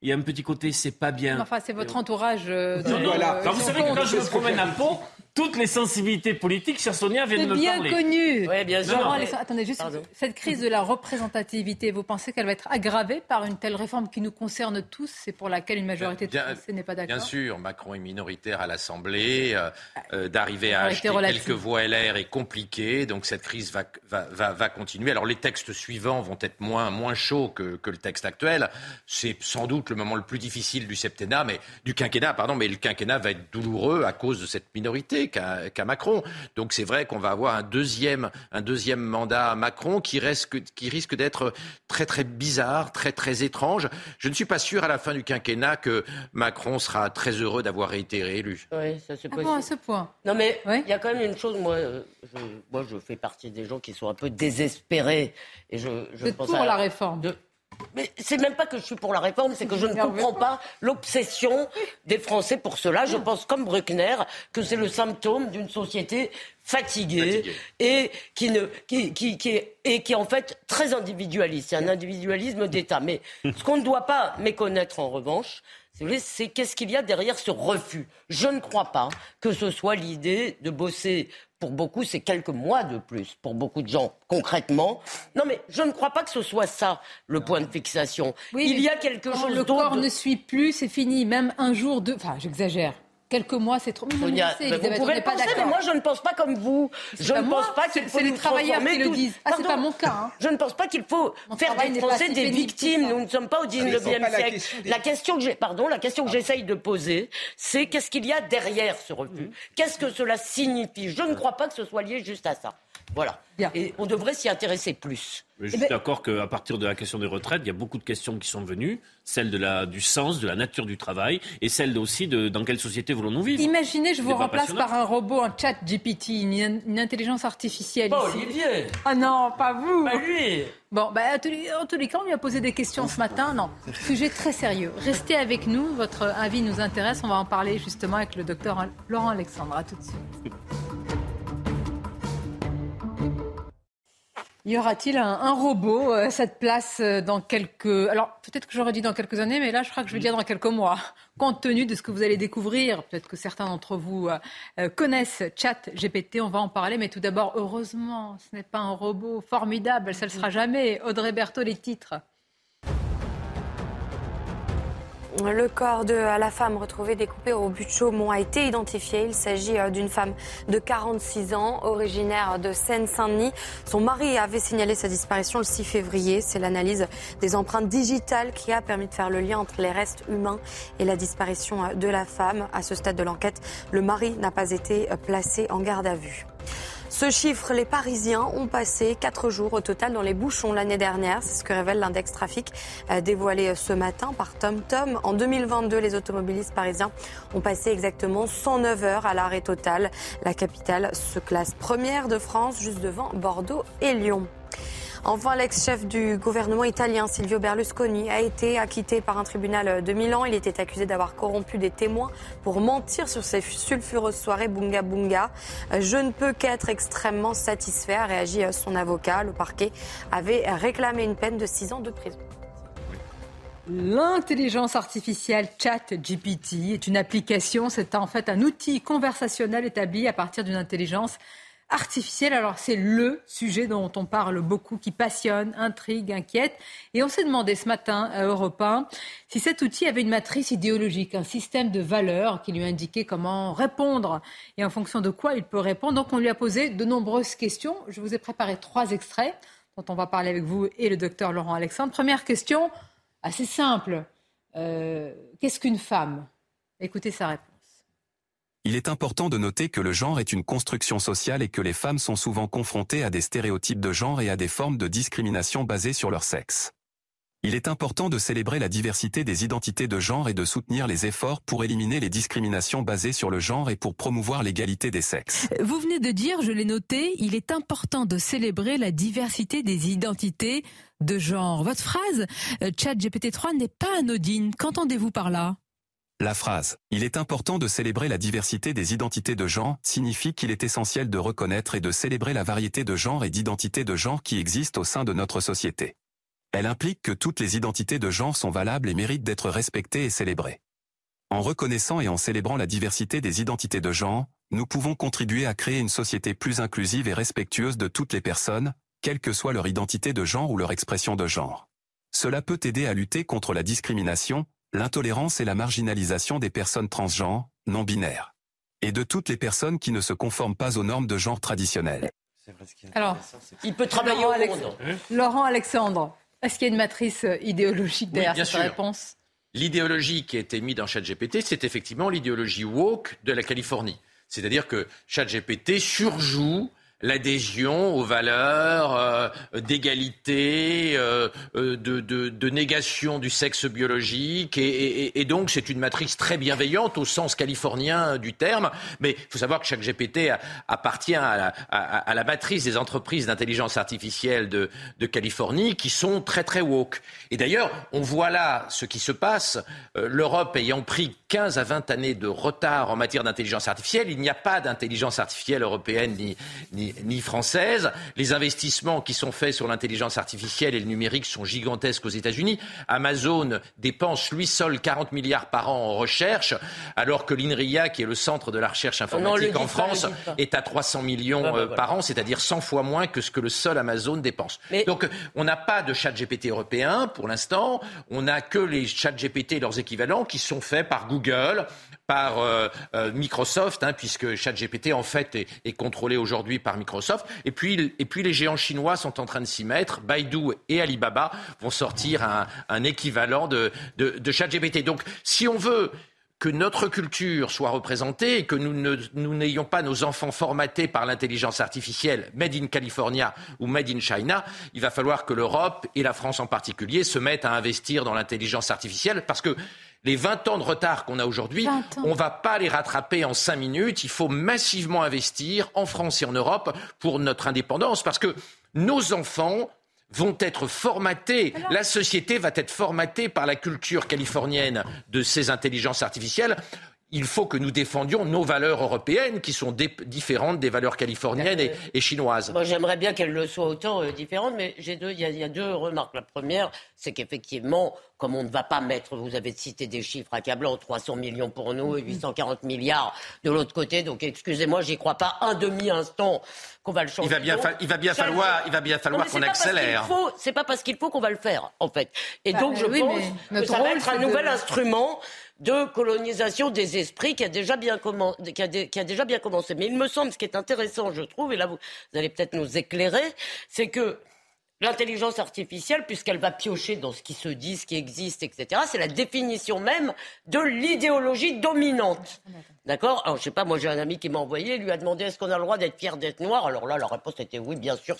il y a un petit côté, c'est pas bien. Enfin, c'est votre entourage. euh, de- Non, non. euh, vous savez que quand je me promène à Pau, toutes les sensibilités politiques, chère Sonia, viennent de me bien connu. Oui, bien sûr. attendez, juste cette crise de la représentativité, vous pensez qu'elle va être aggravée par une telle réforme qui nous concerne tous et pour laquelle une majorité de Français n'est pas d'accord Bien sûr, Macron est minoritaire à l'Assemblée. Euh, euh, d'arriver à acheter quelques voix LR est compliqué, donc cette crise va, va, va, continuer. Alors les textes suivants vont être moins, moins chauds que, que le texte actuel. C'est sans doute le moment le plus difficile du septennat, mais du quinquennat, pardon, mais le quinquennat va être douloureux à cause de cette minorité qu'a Macron. Donc c'est vrai qu'on va avoir un deuxième, un deuxième mandat à Macron qui, reste, qui risque d'être très très bizarre, très très étrange. Je ne suis pas sûr à la fin du quinquennat que Macron sera très heureux d'avoir été réélu. Oui, ça c'est ah possible. à ce point? Non mais il y a quand même une chose, moi, euh, je, moi je fais partie des gens qui sont un peu désespérés et je, je pense pour la réforme? Mais c'est même pas que je suis pour la réforme, c'est que je ne comprends pas l'obsession des Français pour cela. Je pense, comme Bruckner, que c'est le symptôme d'une société fatiguée, et qui ne qui, qui, qui est et qui est en fait très individualiste. C'est un individualisme d'État. Mais ce qu'on ne doit pas méconnaître en revanche, c'est qu'est-ce qu'il y a derrière ce refus. Je ne crois pas que ce soit l'idée de bosser pour beaucoup, c'est quelques mois de plus, pour beaucoup de gens, concrètement. Non, mais je ne crois pas que ce soit ça, le point de fixation. Il y a quelque chose d'autre. Le corps ne suit plus, c'est fini. Même un jour, deux... Enfin, j'exagère quelques mois, c'est trop. vous pouvez pas penser, mais moi je ne pense pas comme vous. Je ne pense pas qu'il faut. C'est les travailleurs qui le disent. Ah, c'est pas mon cas. Hein. Je ne pense pas qu'il faut faire des Français des victimes. Nous ne sommes pas au 19e siècle. La question que j'ai, pardon, la question que j'essaye de poser, c'est qu'est-ce qu'il y a derrière ce refus? Mhm. Qu'est-ce que cela signifie? Je ne crois pas que ce soit lié juste à ça. Voilà. Et on devrait s'y intéresser plus. je suis eh ben- d'accord qu'à partir de la question des retraites, il y a beaucoup de questions qui sont venues, celle de la, du sens, de la nature du travail, et celle aussi de dans quelle société voulons-nous vivre. Imaginez, je vous remplace par un robot, un chat GPT, une, intelligence artificielle. Pas Olivier Ah non, pas vous Pas lui Bon, bah, en tous les cas, on lui a posé des questions ce matin. Non, sujet très sérieux. Restez avec nous, votre avis nous intéresse. On va en parler justement avec le docteur Laurent Alexandre. À tout de suite. Y aura-t-il un, robot euh, cette place euh, dans quelques... Alors peut-être que j'aurais dit dans quelques années, mais là je crois que je vais dire dans quelques mois. Compte tenu de ce que vous allez découvrir, peut-être que certains d'entre vous euh, connaissent Chat GPT, on va en parler, mais tout d'abord, heureusement, ce n'est pas un robot formidable, ça ne le sera jamais. Audrey Berthaud, les titres. Le corps de la femme retrouvée découpée au but de Chaumont a été identifié. Il s'agit euh, d'une femme de 46 ans, originaire de Seine-Saint-Denis. Son mari avait signalé sa disparition le 6 février. C'est l'analyse des empreintes digitales qui a permis de faire le lien entre les restes humains et la disparition euh, de la femme. À ce stade de l'enquête, le mari n'a pas été euh, placé en garde à vue. Ce chiffre, les Parisiens ont passé 4 jours au total dans les bouchons l'année dernière. C'est ce que révèle l'index trafic euh, dévoilé euh, ce matin par TomTom. En 2022, les automobilistes parisiens ont passé exactement 109 heures à l'arrêt total. La capitale se classe première de France, juste devant Bordeaux et Lyon. Enfin, l'ex-chef du gouvernement italien, Silvio Berlusconi, a été acquitté par un tribunal de Milan. Il était accusé d'avoir corrompu des témoins pour mentir sur ces sulfureuses soirées Bunga Bunga. Je ne peux qu'être extrêmement satisfait, a réagi son avocat. Le parquet avait réclamé une peine de 6 ans de prison. L'intelligence artificielle ChatGPT est une application, c'est en fait un outil conversationnel établi à partir d'une intelligence. Alors c'est le sujet dont on parle beaucoup, qui passionne, intrigue, inquiète. Et on s'est demandé ce matin à Europe 1 si cet outil avait une matrice idéologique, un système de valeurs qui lui indiquait comment répondre et en fonction de quoi il peut répondre. Donc on lui a posé de nombreuses questions. Je vous ai préparé trois extraits dont on va parler avec vous et le docteur Laurent Alexandre. Première question, assez simple. Euh, qu'est-ce qu'une femme? Écoutez sa réponse. Il est important de noter que le genre est une construction sociale et que les femmes sont souvent confrontées à des stéréotypes de genre et à des formes de discrimination basées sur leur sexe. Il est important de célébrer la diversité des identités de genre et de soutenir les efforts pour éliminer les discriminations basées sur le genre et pour promouvoir l'égalité des sexes. Vous venez de dire, je l'ai noté, il est important de célébrer la diversité des identités de genre. Votre phrase, euh, chat GPT-3, n'est pas anodine. Qu'entendez-vous par là? La phrase ⁇ Il est important de célébrer la diversité des identités de genre ⁇ signifie qu'il est essentiel de reconnaître et de célébrer la variété de genre et d'identités de genre qui existent au sein de notre société. Elle implique que toutes les identités de genre sont valables et méritent d'être respectées et célébrées. En reconnaissant et en célébrant la diversité des identités de genre, nous pouvons contribuer à créer une société plus inclusive et respectueuse de toutes les personnes, quelle que soit leur identité de genre ou leur expression de genre. Cela peut aider à lutter contre la discrimination, l'intolérance et la marginalisation des personnes transgenres, non binaires. Et de toutes les personnes qui ne se conforment pas aux normes de genre traditionnelles. Alors, il peut travailler Laurent, au Alex- monde. Laurent Alexandre, est-ce qu'il y a une matrice euh, idéologique derrière bien cette sûr. réponse? L'idéologie qui a été mise dans ChatGPT, c'est effectivement l'idéologie woke de la Californie. C'est-à-dire que ChatGPT surjoue l'adhésion aux valeurs euh, d'égalité, euh, euh, de, négation du sexe biologique, et, donc c'est une matrice très bienveillante au sens californien du terme. Mais il faut savoir que ChatGPT a- appartient à la, matrice des entreprises d'intelligence artificielle de, Californie qui sont très très woke. Et d'ailleurs, on voit là ce qui se passe. L'Europe ayant pris 15 à 20 années de retard en matière d'intelligence artificielle, il n'y a pas d'intelligence artificielle européenne ni, ni, ni française. Les investissements qui sont faits sur l'intelligence artificielle et le numérique sont gigantesques aux États-Unis. Amazon dépense lui seul 40 milliards par an en recherche, alors que l'INRIA, qui est le centre de la recherche non, informatique en France, pas. est à 300 millions Ah bah euh, voilà. par an, c'est-à-dire 100 fois moins que ce que le seul Amazon dépense. Donc, on n'a pas de chat GPT européen pour l'instant. On n'a que les chats GPT et leurs équivalents qui sont faits par Google, par euh, euh, Microsoft, hein, puisque ChatGPT en fait est, contrôlé aujourd'hui par Microsoft. Et puis, et puis les géants chinois sont en train de s'y mettre. Baidu et Alibaba vont sortir un, équivalent de, de, ChatGPT. Donc, si on veut que notre culture soit représentée et que nous ne- nous n'ayons pas nos enfants formatés par l'intelligence artificielle made in California ou made in China, il va falloir que l'Europe et la France en particulier se mettent à investir dans l'intelligence artificielle parce que les 20 ans de retard qu'on a aujourd'hui, 20 ans. on va pas les rattraper en 5 minutes. Il faut massivement investir en France et en Europe pour notre indépendance parce que nos enfants vont être formatés, la société va être formatée par la culture californienne de ces intelligences artificielles. Il faut que nous défendions nos valeurs européennes qui sont différentes des valeurs californiennes et, et chinoises. Moi, j'aimerais bien qu'elle le soit autant euh, différente, mais j'ai deux, il y, a- il y a deux remarques. La première, c'est qu'effectivement, comme on ne va pas mettre, vous avez cité des chiffres accablants, 300 millions pour nous et 840 milliards de l'autre côté. Donc, excusez-moi, j'y crois pas un demi-instant qu'on va le changer. Il va bien, Donc, fa- il va bien ça, falloir, c'est- il va bien Non, falloir mais qu'on accélère. faut- C'est pas parce qu'il faut qu'on va le faire, en fait. Et Bah, donc, je oui, pense que ça va être un de- nouvel instrument de colonisation des esprits qui a déjà bien commencé. Mais il me semble, ce qui est intéressant, je trouve, et là vous, allez peut-être nous éclairer, c'est que l'intelligence artificielle, puisqu'elle va piocher dans ce qui se dit, ce qui existe, etc., c'est la définition même de l'idéologie dominante. D'accord? Alors, je sais pas, moi j'ai un ami qui m'a envoyé, lui a demandé est-ce qu'on a le droit d'être fier d'être noir? Alors là, la réponse était oui, bien sûr.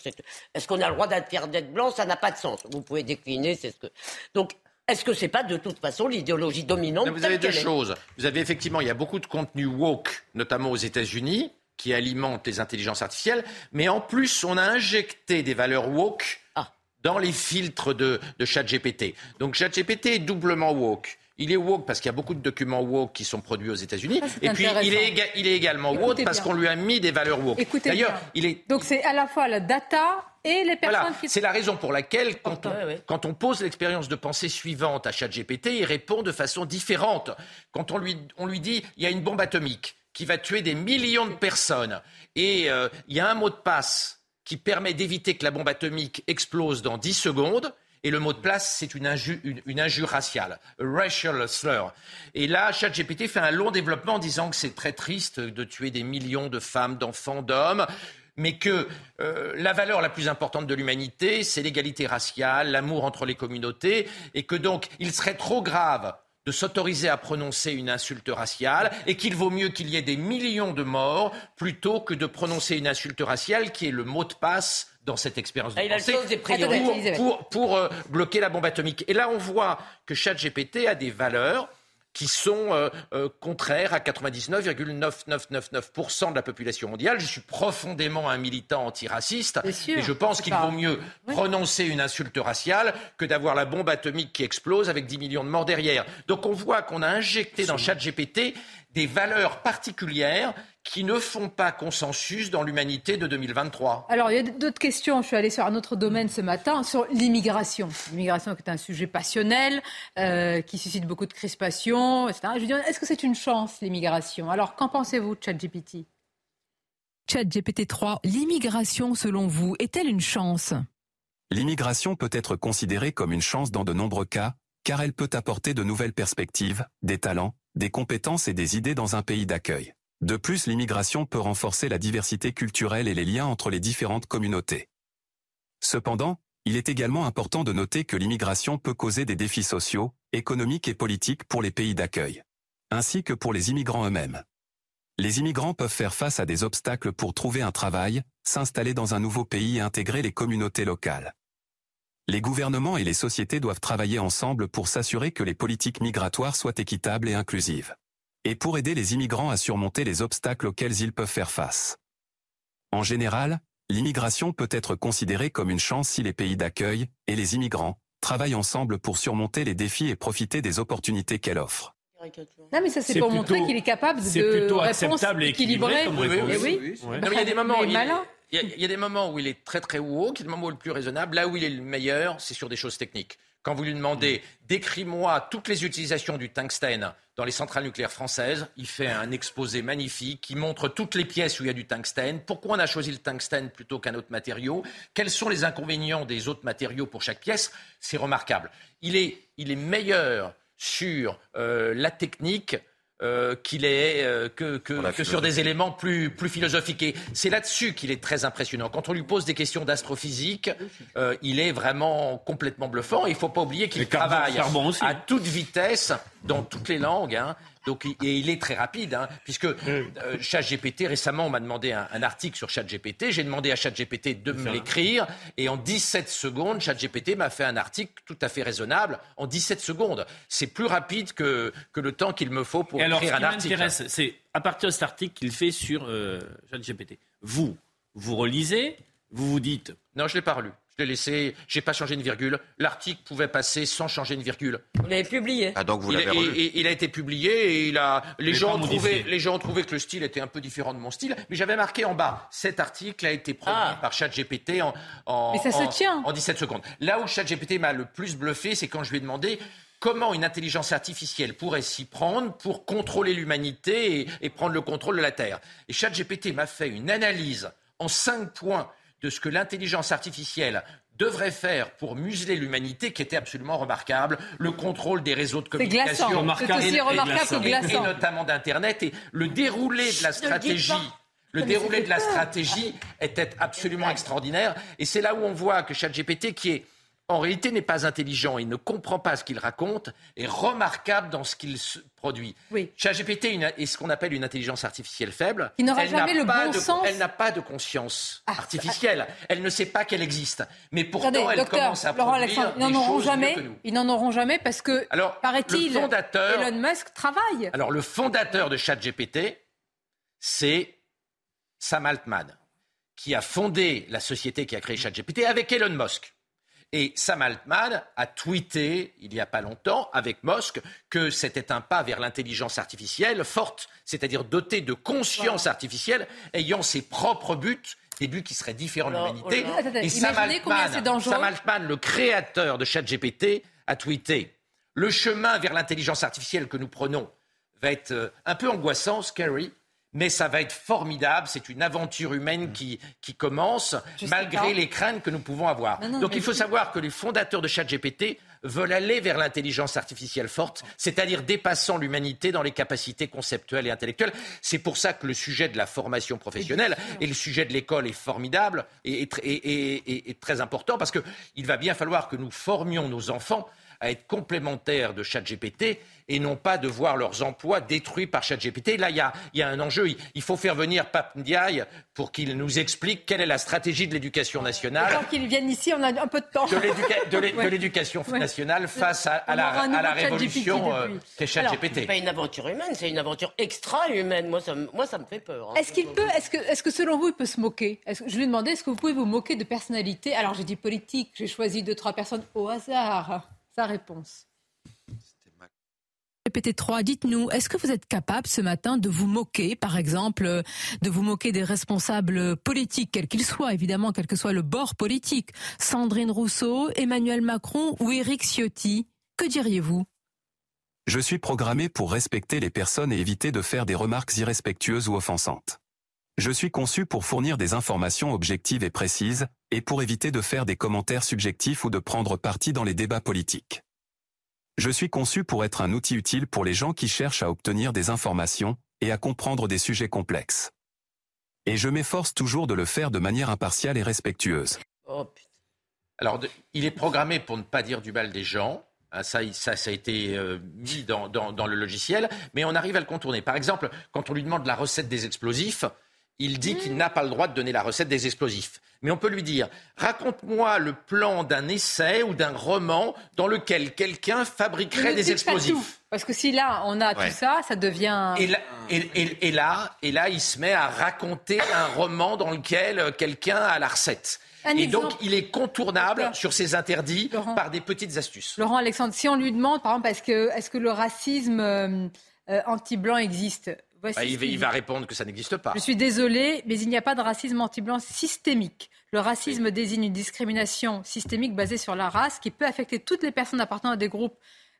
Est-ce qu'on a le droit d'être fier d'être blanc? Ça n'a pas de sens. Vous pouvez décliner, c'est ce que. Donc, est-ce que c'est pas de toute façon l'idéologie dominante Non, Vous avez deux choses. Vous avez effectivement, il y a beaucoup de contenu woke, notamment aux États-Unis, qui alimentent les intelligences artificielles, mais en plus, on a injecté des valeurs woke Ah. dans les filtres de, de ChatGPT. Donc ChatGPT est doublement woke. Il est woke parce qu'il y a beaucoup de documents woke qui sont produits aux États-Unis. Et puis, il est, éga- il est également woke Écoutez parce qu'on lui a mis des valeurs woke. Écoutez D'ailleurs, il est Donc c'est à la fois la data et les personnes voilà, qui c'est la raison pour laquelle, quand on, Ouais, ouais. quand on pose l'expérience de pensée suivante à ChatGPT, il répond de façon différente. Quand on lui, on lui dit il y a une bombe atomique qui va tuer des millions de personnes et euh, il y a un mot de passe qui permet d'éviter que la bombe atomique explose dans 10 secondes. Et le mot de place, c'est une, inju- une- une injure raciale, racial slur. Et là, ChatGPT fait un long développement en disant que c'est très triste de tuer des millions de femmes, d'enfants, d'hommes mais que euh, la valeur la plus importante de l'humanité, c'est l'égalité raciale, l'amour entre les communautés, et que donc il serait trop grave de s'autoriser à prononcer une insulte raciale, et qu'il vaut mieux qu'il y ait des millions de morts plutôt que de prononcer une insulte raciale qui est le mot de passe dans cette expérience de Ah, pensée pour, Elisabeth. pour, pour, euh, bloquer la bombe atomique. Et là, on voit que ChatGPT a des valeurs qui sont euh, euh, contraires à 99,9999% de la population mondiale. Je suis profondément un militant antiraciste et je pense qu'il vaut mieux prononcer une insulte raciale que d'avoir la bombe atomique qui explose avec 10 millions de morts derrière. Donc on voit qu'on a injecté dans ChatGPT des valeurs particulières qui ne font pas consensus dans l'humanité de 2023. Alors, il y a d'autres questions. Je suis allée sur un autre domaine ce matin, sur l'immigration. L'immigration qui est un sujet passionnel, euh, qui suscite beaucoup de crispations, etc. Je veux dire, est-ce que c'est une chance, l'immigration? Alors, qu'en pensez-vous ChatGPT? Chat GPT-3, l'immigration, selon vous, est-elle une chance? L'immigration peut être considérée comme une chance dans de nombreux cas, car elle peut apporter de nouvelles perspectives, des talents, des compétences et des idées dans un pays d'accueil. De plus, l'immigration peut renforcer la diversité culturelle et les liens entre les différentes communautés. Cependant, il est également important de noter que l'immigration peut causer des défis sociaux, économiques et politiques pour les pays d'accueil, ainsi que pour les immigrants eux-mêmes. Les immigrants peuvent faire face à des obstacles pour trouver un travail, s'installer dans un nouveau pays et intégrer les communautés locales. Les gouvernements et les sociétés doivent travailler ensemble pour s'assurer que les politiques migratoires soient équitables et inclusives. Et pour aider les immigrants à surmonter les obstacles auxquels ils peuvent faire face. En général, l'immigration peut être considérée comme une chance si les pays d'accueil, et les immigrants, travaillent ensemble pour surmonter les défis et profiter des opportunités qu'elle offre. Non, mais ça, c'est pour montrer qu'il est capable de plutôt réponses acceptable et équilibré comme réponse. Eh oui. Non, mais il y a des moments il, malin. Il y a- il y a des moments où il est très très woke, il y a des moments où il est le plus raisonnable. Là où il est le meilleur, c'est sur des choses techniques. Quand vous lui demandez décris-moi toutes les utilisations du tungstène dans les centrales nucléaires françaises, il fait un exposé magnifique qui montre toutes les pièces où il y a du tungstène, pourquoi on a choisi le tungstène plutôt qu'un autre matériau, quels sont les inconvénients des autres matériaux pour chaque pièce? C'est remarquable. Il est, il est meilleur sur euh, la technique euh, qu'il est euh, que, que- que sur des éléments plus, plus philosophiques. Et c'est là-dessus qu'il est très impressionnant. Quand on lui pose des questions d'astrophysique, euh, il est vraiment complètement bluffant. Il ne faut pas oublier qu'il travaille à toute vitesse dans toutes les langues. hein. Donc, et il est très rapide, hein, puisque euh, ChatGPT, récemment, on m'a demandé un, un article sur ChatGPT. J'ai demandé à ChatGPT de me l'écrire. Et en 17 secondes, ChatGPT m'a fait un article tout à fait raisonnable. En 17 secondes. C'est plus rapide que, que le temps qu'il me faut pour Et alors, ce écrire qui un article. m'intéresse, c'est à partir de cet article qu'il fait sur euh, ChatGPT. Vous, vous relisez, vous vous dites. Non, je l'ai pas relu. Je l'ai laissé. J'ai pas changé une virgule. L'article pouvait passer sans changer une virgule. Vous l'avez publié. Ah, donc vous il, l'avez et- il a été publié et il a, les, gens ont trouvé, les gens ont trouvé que le style était un peu différent de mon style. Mais j'avais marqué en bas, cet article a été produit Ah. par ChatGPT en, en, Mais ça se en- tient. en 17 secondes. Là où ChatGPT m'a le plus bluffé, c'est quand je lui ai demandé comment une intelligence artificielle pourrait s'y prendre pour contrôler l'humanité et, et prendre le contrôle de la Terre. Et ChatGPT m'a fait une analyse en cinq points de ce que l'intelligence artificielle devrait faire pour museler l'humanité qui était absolument remarquable. Le contrôle des réseaux de communication. Aussi et- notamment d'Internet. Et le déroulé de la stratégie... Le déroulé de la stratégie était absolument extraordinaire. Et c'est là où on voit que ChatGPT, qui est en réalité n'est pas intelligent, il ne comprend pas ce qu'il raconte, est remarquable dans ce qu'il se produit. Oui. ChatGPT est ce qu'on appelle une intelligence artificielle faible. Qui n'aura jamais le bon de- sens. Elle n'a pas de conscience Ah, artificielle. Elle ne sait pas qu'elle existe. Mais pourtant, Attendez, elle docteur, commence à Laurent produire ils n'en auront jamais. Ils n'en auront jamais parce que, Alors, paraît-il, Elon Musk travaille. Alors, le fondateur de ChatGPT, c'est Sam Altman, qui a fondé la société qui a créé ChatGPT avec Elon Musk. Et Sam Altman a tweeté il n'y a pas longtemps avec Musk que c'était un pas vers l'intelligence artificielle forte, c'est-à-dire dotée de conscience artificielle, ayant ses propres buts, des buts qui seraient différents de l'humanité. oh Et Sam Altman. Sam Altman, le créateur de ChatGPT, a tweeté Le chemin vers l'intelligence artificielle que nous prenons va être euh, un peu angoissant, scary, mais ça va être formidable. C'est une aventure humaine qui, qui commence, malgré les craintes que nous pouvons avoir. Non, non, Donc il faut je- savoir que les fondateurs de ChatGPT veulent aller vers l'intelligence artificielle forte, c'est-à-dire dépassant l'humanité dans les capacités conceptuelles et intellectuelles. C'est pour ça que le sujet de la formation professionnelle et le sujet de l'école est formidable et- et très important parce qu'il va bien falloir que nous formions nos enfants à être complémentaires de ChatGPT et non pas de voir leurs emplois détruits par ChatGPT. Là, il y a, il y a un enjeu. Il- Il faut faire venir Pape Ndiaye pour qu'il nous explique quelle est la stratégie de l'éducation nationale Tant qu'ils viennent ici, on a un peu de temps. de Ouais. l'éducation Ouais. nationale face à, la, à la ChatGPT révolution euh, qu'est ChatGPT. C'est pas une aventure humaine, c'est une aventure extra-humaine. Moi, ça, me- moi, ça me fait peur. hein. Est-ce qu'il peut, est-ce que, selon vous, il peut se moquer? Que- Je lui ai demandé, est-ce que vous pouvez vous moquer de personnalités? Alors j'ai dit politique, j'ai choisi deux, trois personnes au hasard. Sa réponse. GPT-3, dites-nous, est-ce que vous êtes capable ce matin de vous moquer, par exemple, de vous moquer des responsables politiques, quels qu'ils soient, évidemment, quel que soit le bord politique? Sandrine Rousseau, Emmanuel Macron ou Éric Ciotti? Que diriez-vous? Je suis programmé pour respecter les personnes et éviter de faire des remarques irrespectueuses ou offensantes. Je suis conçu pour fournir des informations objectives et précises, et pour éviter de faire des commentaires subjectifs ou de prendre parti dans les débats politiques. Je suis conçu pour être un outil utile pour les gens qui cherchent à obtenir des informations et à comprendre des sujets complexes. Et je m'efforce toujours de le faire de manière impartiale et respectueuse. Oh, Alors, de- il est programmé pour ne pas dire du mal des gens. Ah, Ça, il- ça, ça a été euh, mis dans, dans- dans le logiciel, mais on arrive à le contourner. Par exemple, quand on lui demande la recette des explosifs, il dit qu'il n'a pas le droit de donner la recette des explosifs. Mais on peut lui dire, raconte-moi le plan d'un essai ou d'un roman dans lequel quelqu'un fabriquerait des explosifs. tout, Parce que si là, on a Ouais. tout ça, ça devient... Et là, et- et- et là, et là, il se met à raconter un roman dans lequel euh, quelqu'un a la recette. Un et exemple. donc, il est contournable sur ces interdits par des petites astuces. Laurent Alexandre, si on lui demande, par exemple, est-ce que, le racisme euh, euh, anti-blanc existe? Bah, ce il, va, il répondre que ça n'existe pas. Je suis désolée, mais il n'y a pas de racisme anti-blanc systémique. Le racisme désigne une discrimination systémique basée sur la race qui peut affecter toutes les personnes appartenant à des groupes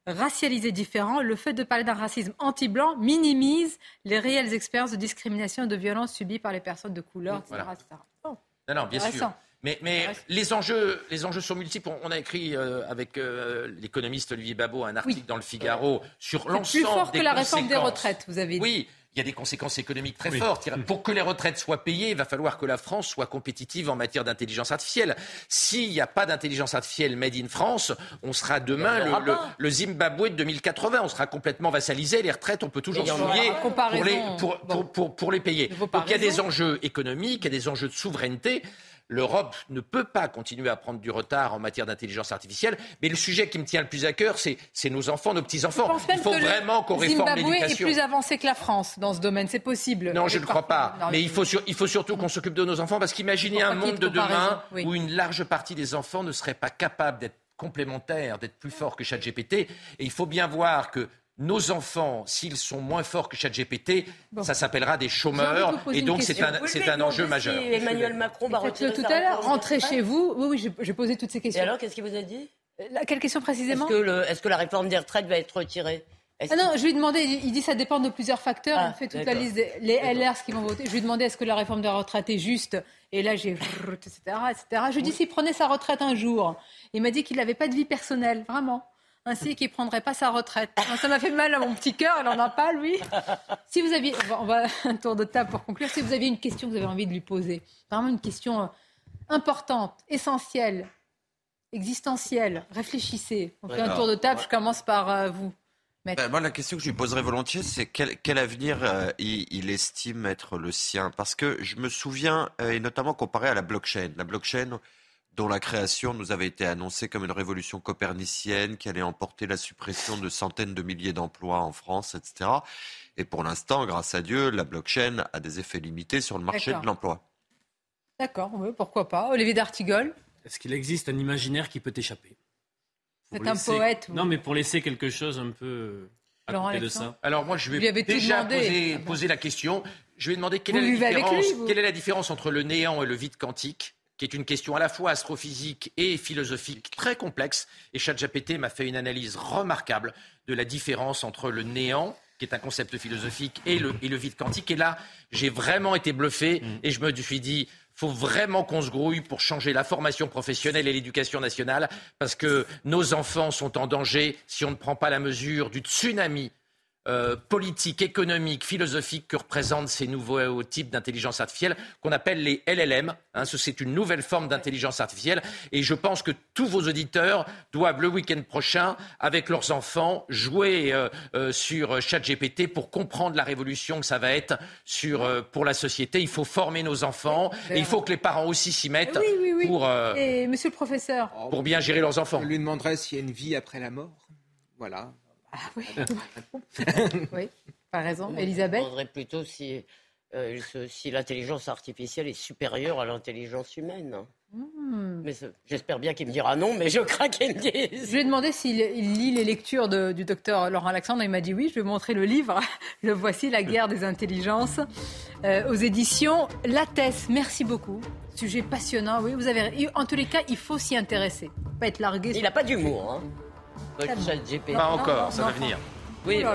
racialisés différents. Le fait de parler d'un racisme anti-blanc minimise les réelles expériences de discrimination et de violence subies par les personnes de couleur, etc. Voilà. etc. Bon. Non, non, bien sûr. Mais, mais les, enjeux, les enjeux sont multiples. On, a écrit euh, avec euh, l'économiste Olivier Babot un article dans le Figaro sur C'est l'ensemble plus fort des que la réforme des retraites, vous avez dit. Oui, il y a des conséquences économiques très Oui. fortes. Pour que les retraites soient payées, il va falloir que la France soit compétitive en matière d'intelligence artificielle. S'il n'y a pas d'intelligence artificielle made in France, on sera demain le, le- le Zimbabwe de 2080. On sera complètement vassalisé. Les retraites, on peut toujours pas. pour les, pour, pour- pour- pour les payer. Donc il y a des enjeux économiques, il y a des enjeux de souveraineté. L'Europe ne peut pas continuer à prendre du retard en matière d'intelligence artificielle. Mais le sujet qui me tient le plus à cœur, c'est nos enfants, nos petits-enfants. Il faut le vraiment qu'on réforme Zimbabwe est l'éducation. plus avancé que la France dans ce domaine, c'est possible. Non, je ne crois pas. Non, Mais il faut, sur- il faut surtout qu'on s'occupe de nos enfants parce qu'imaginez un monde de de demain oui. où une large partie des enfants ne seraient pas capables d'être complémentaires, d'être plus forts que ChatGPT. Et il faut bien voir que nos enfants, s'ils sont moins forts que ChatGPT, ça s'appellera des chômeurs. Et donc, c'est un, c'est un enjeu si majeur. Emmanuel Macron va retirer tout à l'heure, rentrez chez vous. Oui, oui, j'ai- posé toutes ces Et questions. alors, qu'est-ce qu'il vous a dit? La- Quelle question précisément? Est-ce que, le- est-ce que la réforme des retraites va être retirée? Ah non, je lui ai demandé, il dit ça dépend de plusieurs facteurs. Ah, il fait toute la liste des les LR, ce qu'ils vont voter. Je lui ai demandé est-ce que la réforme de la retraite est juste? Et là, j'ai etc. etc. Je lui ai dit s'il prenait sa retraite un jour. Il m'a dit qu'il n'avait pas de vie personnelle, vraiment. Ainsi qu'il ne prendrait pas sa retraite. Ça m'a fait mal à mon petit cœur, il n'en a pas, lui. Si vous aviez, on va, [laughs] un tour de table pour conclure. Si vous aviez une question que vous avez envie de lui poser, vraiment une question euh, importante, essentielle, existentielle, réfléchissez. On fait un tour de table, ouais. je commence par euh, vous. Ben, moi, la question que je lui poserais volontiers, c'est quel, quel avenir euh, il, il estime être le sien? Parce que je me souviens, euh, et notamment comparé à la blockchain, la blockchain dont la création nous avait été annoncée comme une révolution copernicienne qui allait emporter la suppression de centaines de milliers d'emplois en France, etc. Et pour l'instant, grâce à Dieu, la blockchain a des effets limités sur le marché D'accord. de l'emploi. D'accord, oui, pourquoi pas. Olivier d'Artigol, Est-ce qu'il existe un imaginaire qui peut échapper? C'est un laisser- poète. vous. Non, mais pour laisser quelque chose un peu à Laurent côté de ça. Alors moi, je vais déjà poser, Ah bon. poser la question. Je vais demander est, la différence, quelle est la différence entre le néant et le vide quantique? Qui est une question à la fois astrophysique et philosophique très complexe. Et ChatGPT m'a fait une analyse remarquable de la différence entre le néant, qui est un concept philosophique, et le, et le vide quantique. Et là, j'ai vraiment été bluffé et je me suis dit, faut vraiment qu'on se grouille pour changer la formation professionnelle et l'éducation nationale, parce que nos enfants sont en danger si on ne prend pas la mesure du tsunami euh, politique, économique, philosophique que représentent ces nouveaux types d'intelligence artificielle qu'on appelle les LLM. Hein, ce- c'est une nouvelle forme d'intelligence artificielle. Et je pense que tous vos auditeurs doivent le week-end prochain, avec leurs enfants, jouer euh, euh, sur ChatGPT pour comprendre la révolution que ça va être sur, euh, pour la société. Il faut former nos enfants et il faut que les parents aussi s'y mettent Oui, oui, oui. pour, euh, Et monsieur le professeur pour bien gérer leurs enfants. Je lui demanderai s'il y a une vie après la mort. Voilà. Oui, pas raison. Moi, Elisabeth Je demanderais plutôt si, euh, si l'intelligence artificielle est supérieure à l'intelligence humaine. Hmm. Mais j'espère bien qu'il me dira non, mais je crains qu'il me dise. Je lui ai demandé s'il il lit les lectures de- du docteur Laurent Alexandre. Il m'a dit oui. Je ai montré le livre. [laughs] Le voici, La guerre des intelligences, euh, aux éditions Lattès. Merci beaucoup. Sujet passionnant. Oui, vous avez. En tous les cas, il faut s'y intéresser. Pas être largué. Il n'a pas d'humour. Hein. ChatGPT. Pas encore, non, ça non, va venir. Oui, Oh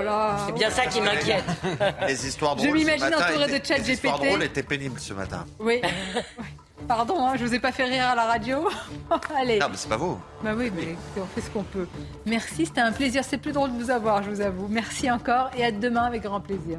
c'est bien ça qui m'inquiète. [laughs] Les histoires Je drôles. ce m'imagine entourée de étaient- chat Les histoires drôles étaient pénibles ce matin. Oui. [laughs] Pardon, hein, je vous ai pas fait rire à la radio. [laughs] Allez. Non, mais c'est pas vous. Bah oui, mais écoutez, on fait ce qu'on peut. Merci, c'était un plaisir. C'est plus drôle de vous avoir, je vous avoue. Merci encore et à demain avec grand plaisir.